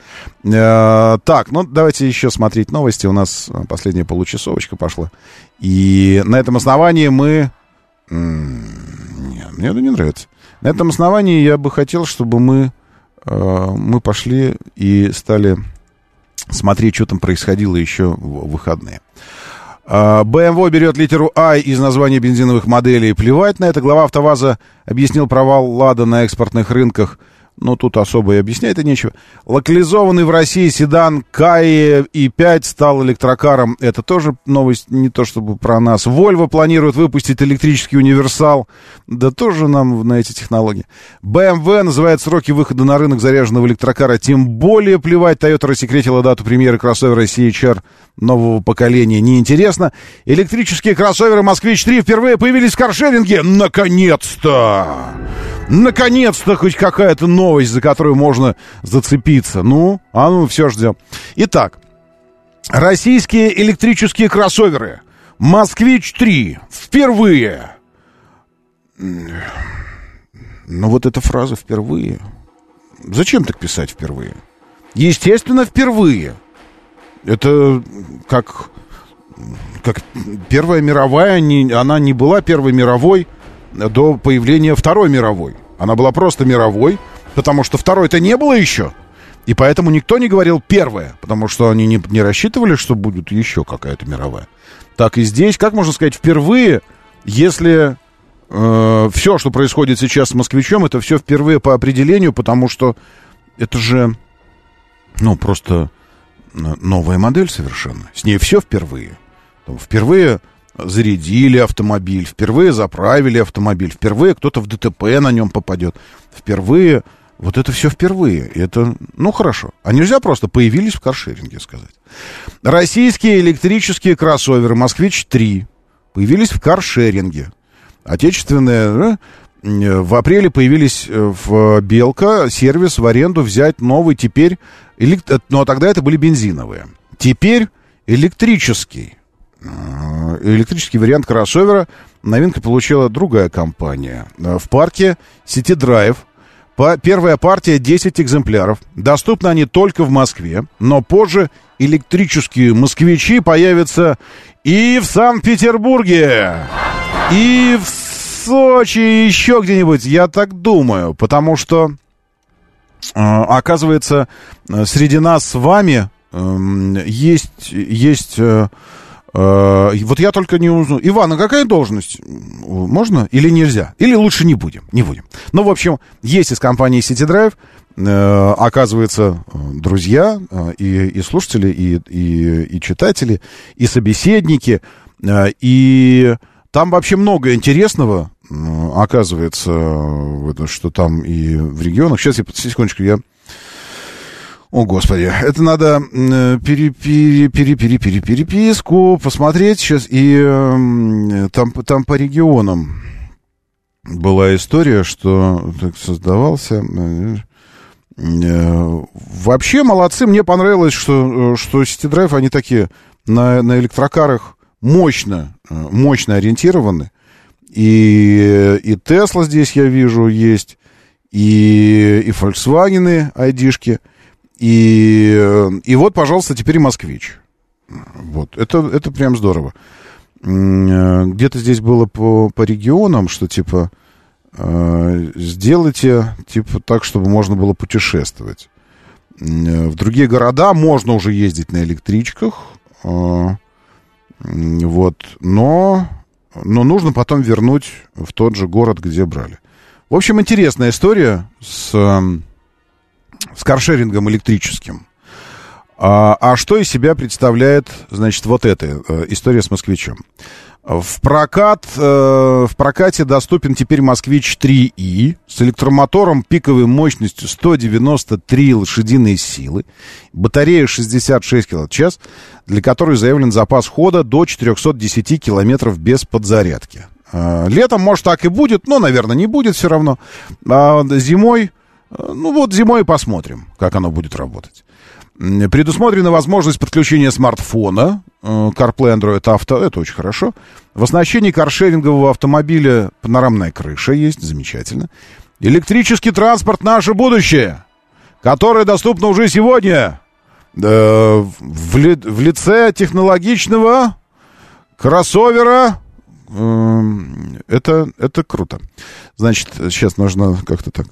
Э, так, ну давайте еще смотреть новости. У нас э, последняя получасовочка пошла. И на этом основании мы... Нет, мне это не нравится. На этом основании я бы хотел, чтобы мы, э, мы пошли и стали смотреть, что там происходило еще в выходные. А, BMW берет литеру I из названия бензиновых моделей. Плевать на это. Глава АвтоВАЗа объяснил провал «Лада» на экспортных рынках. Но тут особо и объяснять это нечего. Локализованный в России седан Каи i5 стал электрокаром. Это тоже новость не то чтобы про нас. Volvo планирует выпустить электрический универсал. Да тоже нам на эти технологии. BMW называет сроки выхода на рынок заряженного электрокара. Тем более плевать. Toyota рассекретила дату премьеры кроссовера CHR нового поколения. Неинтересно. Электрические кроссоверы «Москвич-3» впервые появились в каршеринге. Наконец-то! Наконец-то хоть какая-то новость, за которую можно зацепиться. Ну, а ну, все ждем. Итак, российские электрические кроссоверы «Москвич-3» впервые. Ну, вот эта фраза «впервые». Зачем так писать «впервые»? Естественно, впервые. Это как, как Первая мировая, не, она не была Первой мировой до появления Второй мировой. Она была просто мировой, потому что Второй-то не было еще. И поэтому никто не говорил первая, потому что они не, не рассчитывали, что будет еще какая-то мировая. Так и здесь, как можно сказать, впервые, если э, все, что происходит сейчас с москвичом, это все впервые по определению, потому что это же, ну, просто новая модель совершенно. С ней все впервые. Впервые зарядили автомобиль, впервые заправили автомобиль, впервые кто-то в ДТП на нем попадет, впервые... Вот это все впервые. Это, ну, хорошо. А нельзя просто появились в каршеринге сказать. Российские электрические кроссоверы «Москвич-3» появились в каршеринге. Отечественные... В апреле появились э, в Белка сервис в аренду взять новый теперь... Элект... Но ну, а тогда это были бензиновые. Теперь электрический. Э, электрический вариант кроссовера новинка получила другая компания. Э, в парке City по, первая партия 10 экземпляров. Доступны они только в Москве, но позже электрические москвичи появятся и в Санкт-Петербурге, и в Сочи, и еще где-нибудь, я так думаю, потому что, э, оказывается, среди нас с вами э, есть, есть э, Э, вот я только не узнал. Иван, а какая должность? Можно или нельзя? Или лучше не будем? Не будем. Ну, в общем, есть из компании City Drive, э, оказывается, друзья э, и, и слушатели, и, и, и читатели, и собеседники, и там вообще много интересного, оказывается, что там и в регионах. Сейчас, я, секундочку, я о, Господи, это надо пере, пере, пере, пере, пере, переписку посмотреть сейчас. И э, там, там по регионам была история, что так создавался... Э, вообще молодцы, мне понравилось, что, что City Drive, они такие на, на электрокарах мощно, мощно ориентированы. И, и Tesla здесь я вижу есть, и, и Volkswagen айдишки. И, и вот, пожалуйста, теперь москвич. Вот, это, это прям здорово. Где-то здесь было по, по регионам, что типа э, сделайте типа так, чтобы можно было путешествовать. В другие города можно уже ездить на электричках, э, вот, но, но нужно потом вернуть в тот же город, где брали. В общем, интересная история с с каршерингом электрическим. А, а что из себя представляет, значит, вот эта э, история с москвичом? В, прокат, э, в прокате доступен теперь «Москвич 3И» с электромотором пиковой мощностью 193 лошадиные силы, батарея 66 киловатт-час, для которой заявлен запас хода до 410 километров без подзарядки. Э, летом, может, так и будет, но, наверное, не будет все равно. А зимой ну вот зимой посмотрим, как оно будет работать. Предусмотрена возможность подключения смартфона, э, CarPlay Android Auto, это очень хорошо. В оснащении каршерингового автомобиля панорамная крыша есть, замечательно. Электрический транспорт – наше будущее, которое доступно уже сегодня э, в, ли, в лице технологичного кроссовера. Э, это, это круто. Значит, сейчас нужно как-то так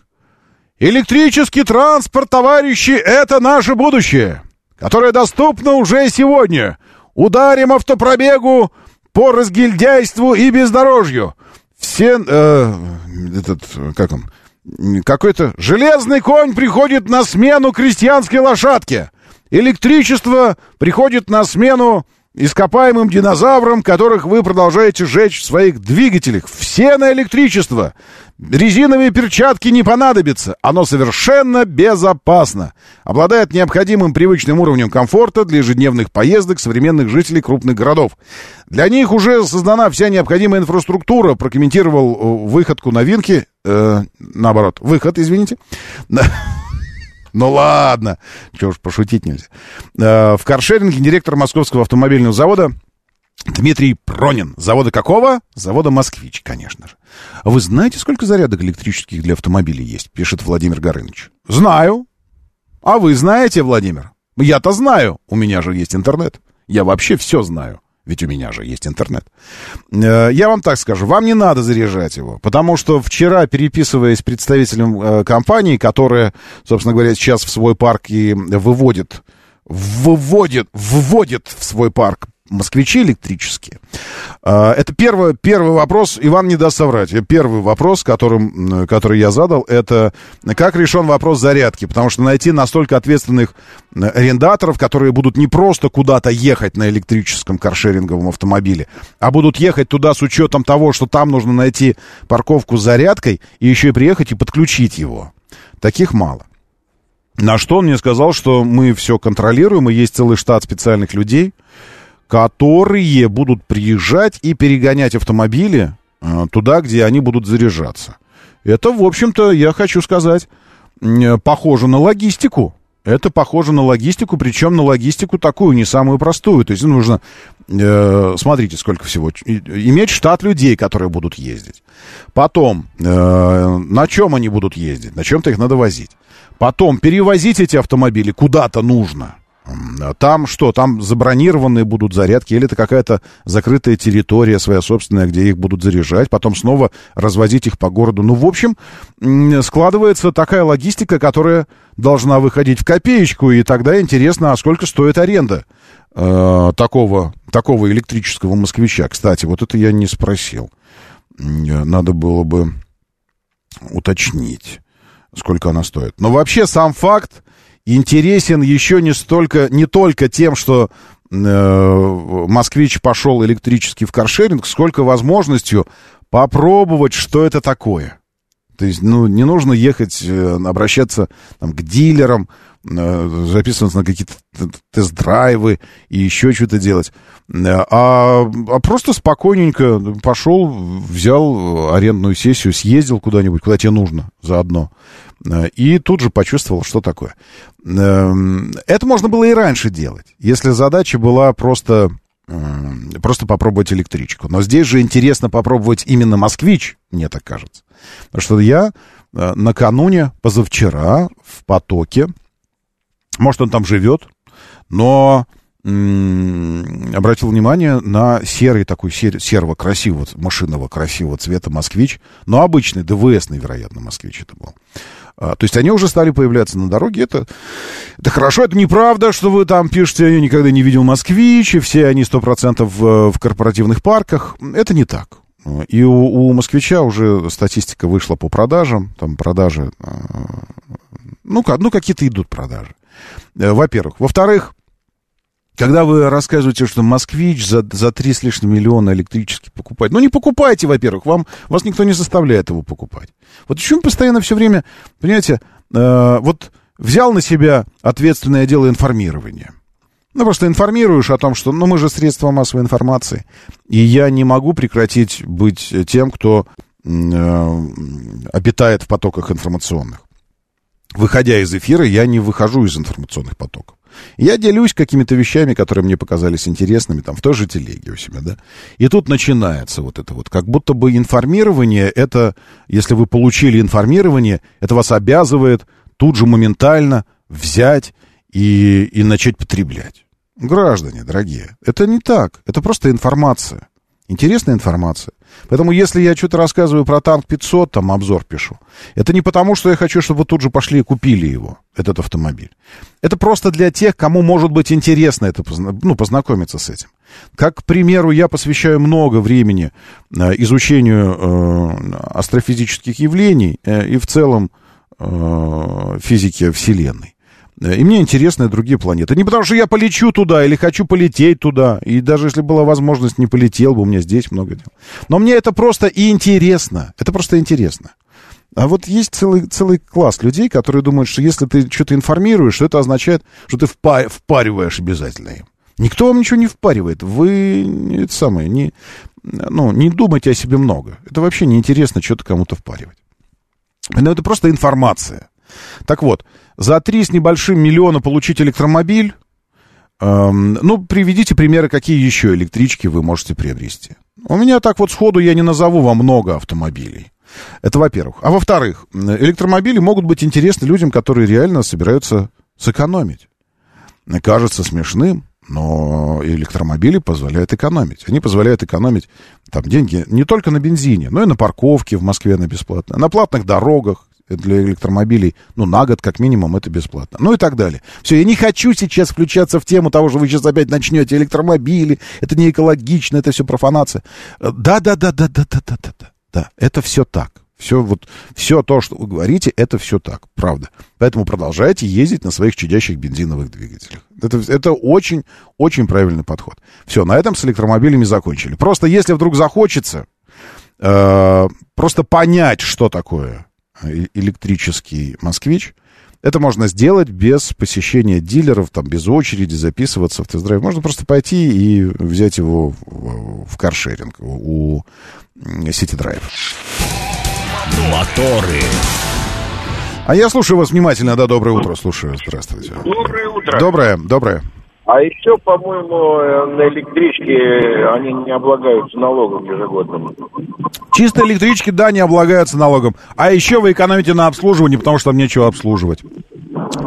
Электрический транспорт, товарищи, это наше будущее, которое доступно уже сегодня. Ударим автопробегу по разгильдяйству и бездорожью. Все, э, этот, как он, какой-то железный конь приходит на смену крестьянской лошадке. Электричество приходит на смену ископаемым динозаврам, которых вы продолжаете жечь в своих двигателях. Все на электричество. Резиновые перчатки не понадобятся. Оно совершенно безопасно. Обладает необходимым привычным уровнем комфорта для ежедневных поездок современных жителей крупных городов. Для них уже создана вся необходимая инфраструктура, прокомментировал э, выходку новинки, э, наоборот, выход, извините, ну ладно, чего ж пошутить нельзя. Э, в каршеринге директор Московского автомобильного завода Дмитрий Пронин. Завода какого? Завода «Москвич», конечно же. Вы знаете, сколько зарядок электрических для автомобилей есть? Пишет Владимир Горыныч. Знаю. А вы знаете, Владимир? Я-то знаю. У меня же есть интернет. Я вообще все знаю. Ведь у меня же есть интернет. Э, я вам так скажу, вам не надо заряжать его, потому что вчера, переписываясь с представителем э, компании, которая, собственно говоря, сейчас в свой парк и выводит, выводит, вводит в свой парк москвичи электрические. А, это первый, первый вопрос, Иван не даст соврать. Первый вопрос, которым, который я задал, это как решен вопрос зарядки. Потому что найти настолько ответственных арендаторов, которые будут не просто куда-то ехать на электрическом каршеринговом автомобиле, а будут ехать туда с учетом того, что там нужно найти парковку с зарядкой и еще и приехать и подключить его. Таких мало. На что он мне сказал, что мы все контролируем, и есть целый штат специальных людей, которые будут приезжать и перегонять автомобили э, туда, где они будут заряжаться. Это, в общем-то, я хочу сказать, э, похоже на логистику. Это похоже на логистику, причем на логистику такую, не самую простую. То есть нужно, э, смотрите, сколько всего, иметь штат людей, которые будут ездить. Потом, э, на чем они будут ездить, на чем-то их надо возить. Потом, перевозить эти автомобили куда-то нужно. Там что? Там забронированные будут зарядки, или это какая-то закрытая территория своя собственная, где их будут заряжать, потом снова развозить их по городу. Ну, в общем, складывается такая логистика, которая должна выходить в копеечку, и тогда интересно, а сколько стоит аренда э, такого, такого электрического москвича. Кстати, вот это я не спросил. Надо было бы уточнить, сколько она стоит. Но вообще сам факт, интересен еще не столько, не только тем, что э, москвич пошел электрически в каршеринг, сколько возможностью попробовать, что это такое. То есть, ну, не нужно ехать, э, обращаться там, к дилерам, э, записываться на какие-то тест-драйвы и еще что-то делать. Э, а, а просто спокойненько пошел, взял арендную сессию, съездил куда-нибудь, куда тебе нужно заодно. И тут же почувствовал, что такое. Это можно было и раньше делать, если задача была просто просто попробовать электричку. Но здесь же интересно попробовать именно москвич, мне так кажется. Потому что я э, накануне, позавчера, в потоке, может, он там живет, но обратил внимание на серый такой сер, серого красивого, машинного красивого цвета москвич, но обычный, ДВСный, вероятно, москвич это был. А, то есть они уже стали появляться на дороге. Это, это хорошо, это неправда, что вы там пишете, я никогда не видел москвич, и все они 100% в, в корпоративных парках. Это не так. И у, у москвича уже статистика вышла по продажам, там продажи, а, ну, ну какие-то идут продажи, э, во-первых. Во-вторых, когда вы рассказываете, что москвич за, за 3 с лишним миллиона электрический покупать, ну не покупайте, во-первых, вам, вас никто не заставляет его покупать. Вот почему постоянно все время, понимаете, э, вот взял на себя ответственное дело информирования. Ну, просто информируешь о том, что, ну, мы же средства массовой информации. И я не могу прекратить быть тем, кто э, обитает в потоках информационных. Выходя из эфира, я не выхожу из информационных потоков. Я делюсь какими-то вещами, которые мне показались интересными, там, в той же телеге у себя, да. И тут начинается вот это вот, как будто бы информирование, это, если вы получили информирование, это вас обязывает тут же моментально взять и, и начать потреблять. Граждане, дорогие, это не так. Это просто информация. Интересная информация. Поэтому, если я что-то рассказываю про танк 500, там обзор пишу, это не потому, что я хочу, чтобы тут же пошли и купили его, этот автомобиль. Это просто для тех, кому может быть интересно это, ну, познакомиться с этим. Как, к примеру, я посвящаю много времени э, изучению э, астрофизических явлений э, и в целом э, физики Вселенной. Э, И мне интересны другие планеты. Не потому, что я полечу туда или хочу полететь туда. И даже если была возможность, не полетел бы, у меня здесь много дел. Но мне это просто и интересно. Это просто интересно. А вот есть целый, целый класс людей, которые думают, что если ты что-то информируешь, что это означает, что ты впа- впариваешь обязательно им. Никто вам ничего не впаривает. Вы это самое, не, ну, не думайте о себе много. Это вообще неинтересно что-то кому-то впаривать. Но это просто информация. Так вот, за три с небольшим миллиона получить электромобиль, эм, ну, приведите примеры, какие еще электрички вы можете приобрести. У меня так вот сходу я не назову вам много автомобилей. Это во-первых. А во-вторых, электромобили могут быть интересны людям, которые реально собираются сэкономить. Кажется смешным, но электромобили позволяют экономить. Они позволяют экономить там деньги не только на бензине, но и на парковке в Москве на бесплатно, на платных дорогах для электромобилей, ну, на год как минимум это бесплатно. Ну и так далее. Все, я не хочу сейчас включаться в тему того, что вы сейчас опять начнете электромобили, это не экологично, это все профанация. Да-да-да-да-да-да-да-да. Да, это все так. Все, вот, все то, что вы говорите, это все так, правда. Поэтому продолжайте ездить на своих чудящих бензиновых двигателях. Это, это очень, очень правильный подход. Все, на этом с электромобилями закончили. Просто если вдруг захочется э, просто понять, что такое электрический москвич, это можно сделать без посещения дилеров, там, без очереди, записываться в тест-драйв. Можно просто пойти и взять его в, каршеринг у Сити Драйв. Моторы. А я слушаю вас внимательно. Да, доброе утро. Слушаю. Здравствуйте. Доброе утро. Доброе, доброе. А еще, по-моему, э, на электричке они не облагаются налогом ежегодным. Чисто электрички, да, не облагаются налогом. А еще вы экономите на обслуживании, потому что там нечего обслуживать.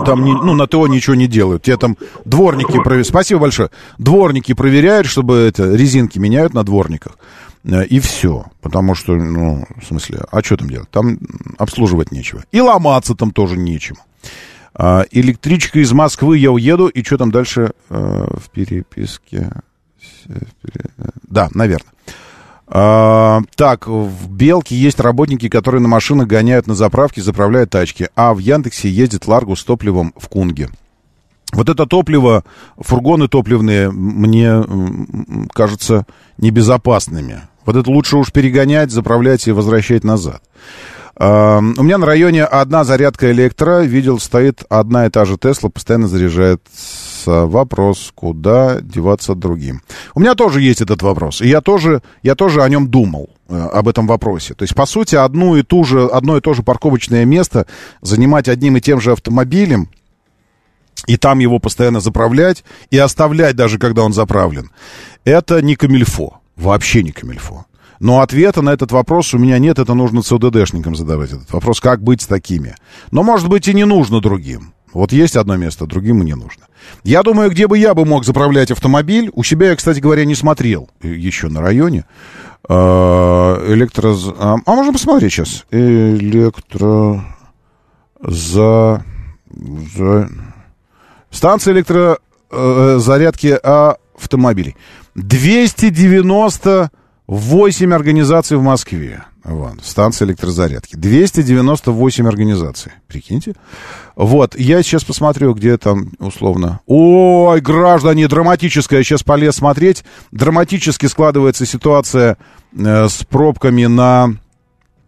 Там, не, ну, на ТО ничего не делают. Те там дворники проверяют. Спасибо большое. Дворники проверяют, чтобы это, резинки меняют на дворниках. Э, И все. Потому что, ну, в смысле, а что там делать? Там обслуживать нечего. И ломаться там тоже нечем. А, электричка из Москвы, я уеду. И что там дальше э, в переписке? Да, наверное. А, так, в Белке есть работники, которые на машинах гоняют на заправке, заправляют тачки, а в Яндексе ездит Ларгу с топливом в Кунге. Вот это топливо, фургоны топливные, мне кажется небезопасными. Вот это лучше уж перегонять, заправлять и возвращать назад. А, у меня на районе одна зарядка электро. Видел, стоит одна и та же Тесла, постоянно заряжается. Вопрос, куда деваться другим? У меня тоже есть этот вопрос. И я тоже, я тоже о нем думал, э, об этом вопросе. То есть, по сути, одну и ту же, одно и то же парковочное место занимать одним и тем же автомобилем, и там его постоянно заправлять, и оставлять даже, когда он заправлен, это не камильфо. Вообще не камильфо. Но ответа на этот вопрос у меня нет, это нужно ЦУДДшникам задавать этот вопрос, как быть с такими. Но, может быть, и не нужно другим. Вот есть одно место, другим и не нужно. Я думаю, где бы я бы мог заправлять автомобиль, у себя я, кстати говоря, не смотрел еще на районе. Электро... А можно посмотреть сейчас? Электро... За... За... Станция электрозарядки автомобилей. 298 организаций в Москве. Вот, станция электрозарядки. 298 организаций. Прикиньте. Вот, я сейчас посмотрю, где там условно. Ой, граждане, драматическая. Я сейчас полез смотреть. Драматически складывается ситуация э, с пробками на,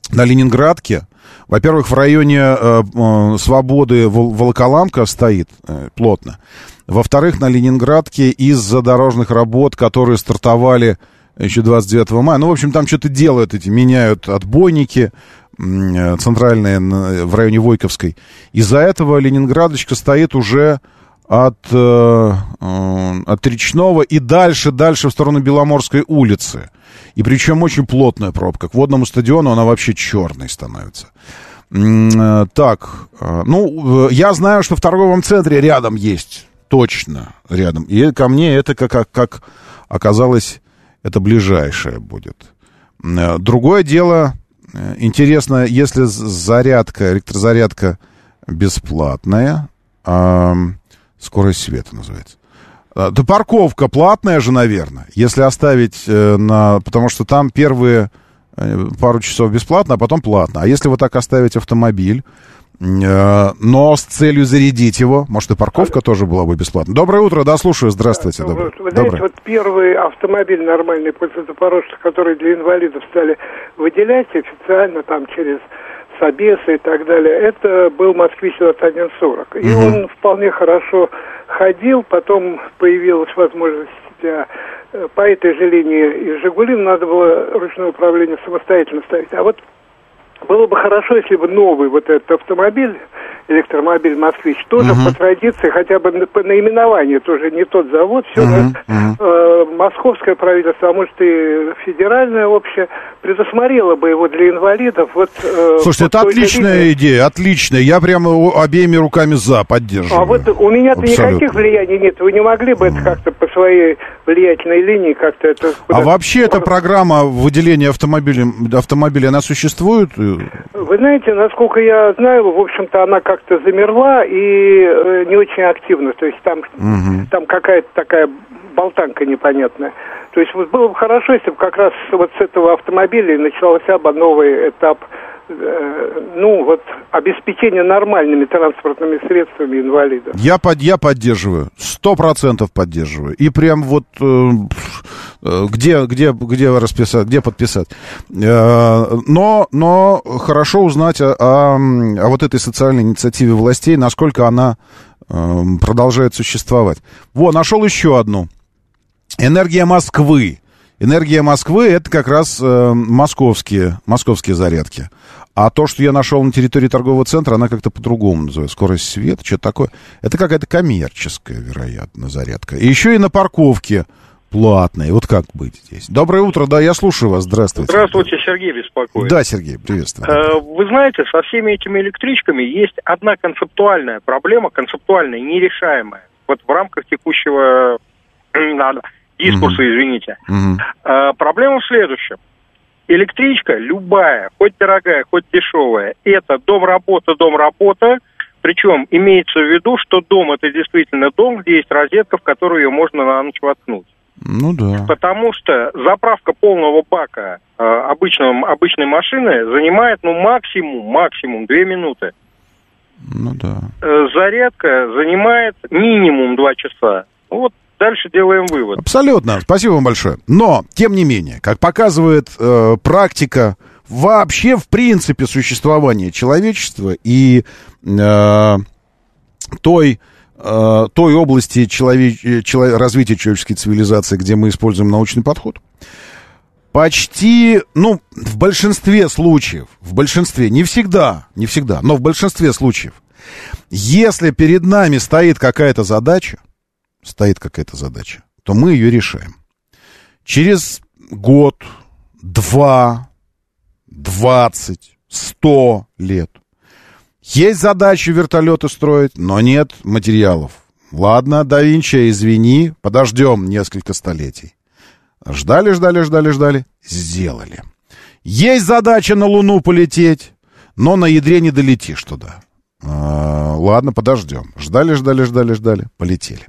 на Ленинградке. Во-первых, в районе э, э, Свободы Вол- Волоколамка стоит э, плотно. Во-вторых, на Ленинградке из-за дорожных работ, которые стартовали еще 29 мая. Ну, в общем, там что-то делают эти, меняют отбойники м, центральные на- в районе Войковской. Из-за этого Ленинградочка стоит уже от, э, э, от Речного и дальше, дальше в сторону Беломорской улицы. И причем очень плотная пробка. К водному стадиону она вообще черной становится. Э, Так, э, ну, э, я знаю, что в торговом центре рядом есть. Точно рядом. И ко мне это, как, как оказалось, это ближайшее будет. Э, Другое дело, э, интересно, если зарядка, электрозарядка бесплатная, а, скорость света называется, А, Да парковка платная же, наверное, если оставить э, на... Потому что там первые пару часов бесплатно, а потом платно. А если вот так оставить автомобиль, но с целью зарядить его, может, и парковка тоже была бы бесплатна. Доброе утро, да, слушаю, здравствуйте. Доброе. Вы знаете, Доброе. вот первый автомобиль нормальный после Запорожца, который для инвалидов стали выделять официально там через Собесы и так далее, это был «Москвич-2140». И Мгм. он вполне хорошо ходил, потом появилась возможность для, э, по этой же линии из «Жигули» надо было ручное управление самостоятельно ставить. А вот было бы хорошо, если бы новый вот этот автомобиль, электромобиль «Москвич», тоже Мгм. по традиции, хотя бы на- по наименованию, тоже не тот завод, все Мгм, мгм. э, московское правительство, а может и федеральное общее, предусмотрело бы его для инвалидов. Вот, э, Слушайте, по это отличная линии. идея, отличная. Я прямо обеими руками за поддерживаю. А вот у меня-то никаких влияний нет. Вы не могли бы это как-то по своей влиятельной линии как-то это... А вообще эта программа выделения автомобилем, автомобиля, она существует? Вы знаете, насколько я знаю, в общем-то, она как-то замерла и э, не очень активна. То есть там, Мгм. там какая-то такая болтанка непонятная. То есть вот было бы хорошо, если бы как раз вот с этого автомобиля начался бы новый этап э, ну, вот, обеспечения нормальными транспортными средствами инвалидов. Я, под, я поддерживаю, сто процентов поддерживаю. И прям вот э, где, где, где расписать, где подписать. Э, но, но хорошо узнать о, о, о вот этой социальной инициативе властей, насколько она э, продолжает существовать. Во, нашел еще одну. Энергия Москвы. Энергия Москвы это как раз э, московские, московские зарядки. А то, что я нашел на территории торгового центра, она как-то по-другому называется. Скорость света, что-то такое. Это какая-то коммерческая, вероятно, зарядка. И еще и на парковке платные. Вот как быть здесь? Доброе утро, да, я слушаю вас. Здравствуйте. Здравствуйте, Сергей беспокоит. Да, Сергей, приветствую. Э, Вы знаете, со всеми этими электричками есть одна концептуальная проблема, концептуальная, нерешаемая. Вот в рамках текущего дискурса, извините. Мгм. Э, Проблема в следующем. Электричка, любая, хоть дорогая, хоть дешевая, это дом-работа, дом-работа. Причем имеется в виду, что дом это действительно дом, где есть розетка, в которую ее можно на ночь воткнуть. Ну да. Потому что заправка полного бака э, обычного, обычной машины занимает, ну, максимум, максимум 2 минуты. Ну да. Э, зарядка занимает минимум 2 часа. Ну, вот дальше делаем вывод. Абсолютно. Спасибо вам большое. Но, тем не менее, как показывает э, практика вообще, в принципе, существования человечества и э, той, э, той области человеч- э, чело- развития человеческой цивилизации, где мы используем научный подход, почти, ну, в большинстве случаев, в большинстве, не всегда, не всегда, но в большинстве случаев, если перед нами стоит какая-то задача, стоит какая-то задача, то мы ее решаем. Через год, два, двадцать, сто лет. Есть задача вертолеты строить, но нет материалов. Ладно, да Винчи, извини, подождем несколько столетий. Ждали, ждали, ждали, ждали, сделали. Есть задача на Луну полететь, но на ядре не долетишь туда. А, ладно, подождем. Ждали, ждали, ждали, ждали, полетели.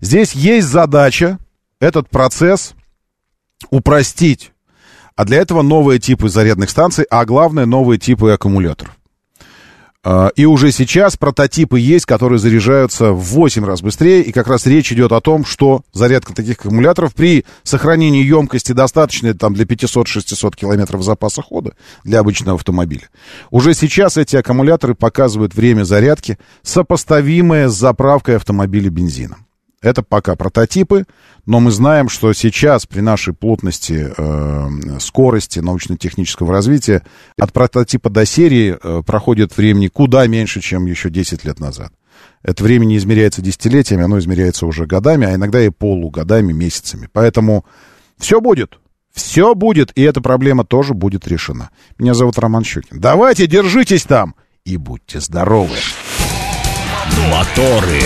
Здесь есть задача этот процесс упростить. А для этого новые типы зарядных станций, а главное новые типы аккумуляторов. А, И уже сейчас прототипы есть, которые заряжаются в 8 раз быстрее. И как раз речь идет о том, что зарядка таких аккумуляторов при сохранении емкости достаточной там, для 500-600 километров запаса хода для обычного автомобиля. Уже сейчас эти аккумуляторы показывают время зарядки, сопоставимое с заправкой автомобиля бензином. Это пока прототипы, но мы знаем, что сейчас при нашей плотности, э, скорости научно-технического развития от прототипа до серии э, проходит времени куда меньше, чем еще 10 лет назад. Это время не измеряется десятилетиями, оно измеряется уже годами, а иногда и полугодами, месяцами. Поэтому все будет. Все будет, и эта проблема тоже будет решена. Меня зовут Роман Щукин. Давайте, держитесь там и будьте здоровы. Моторы.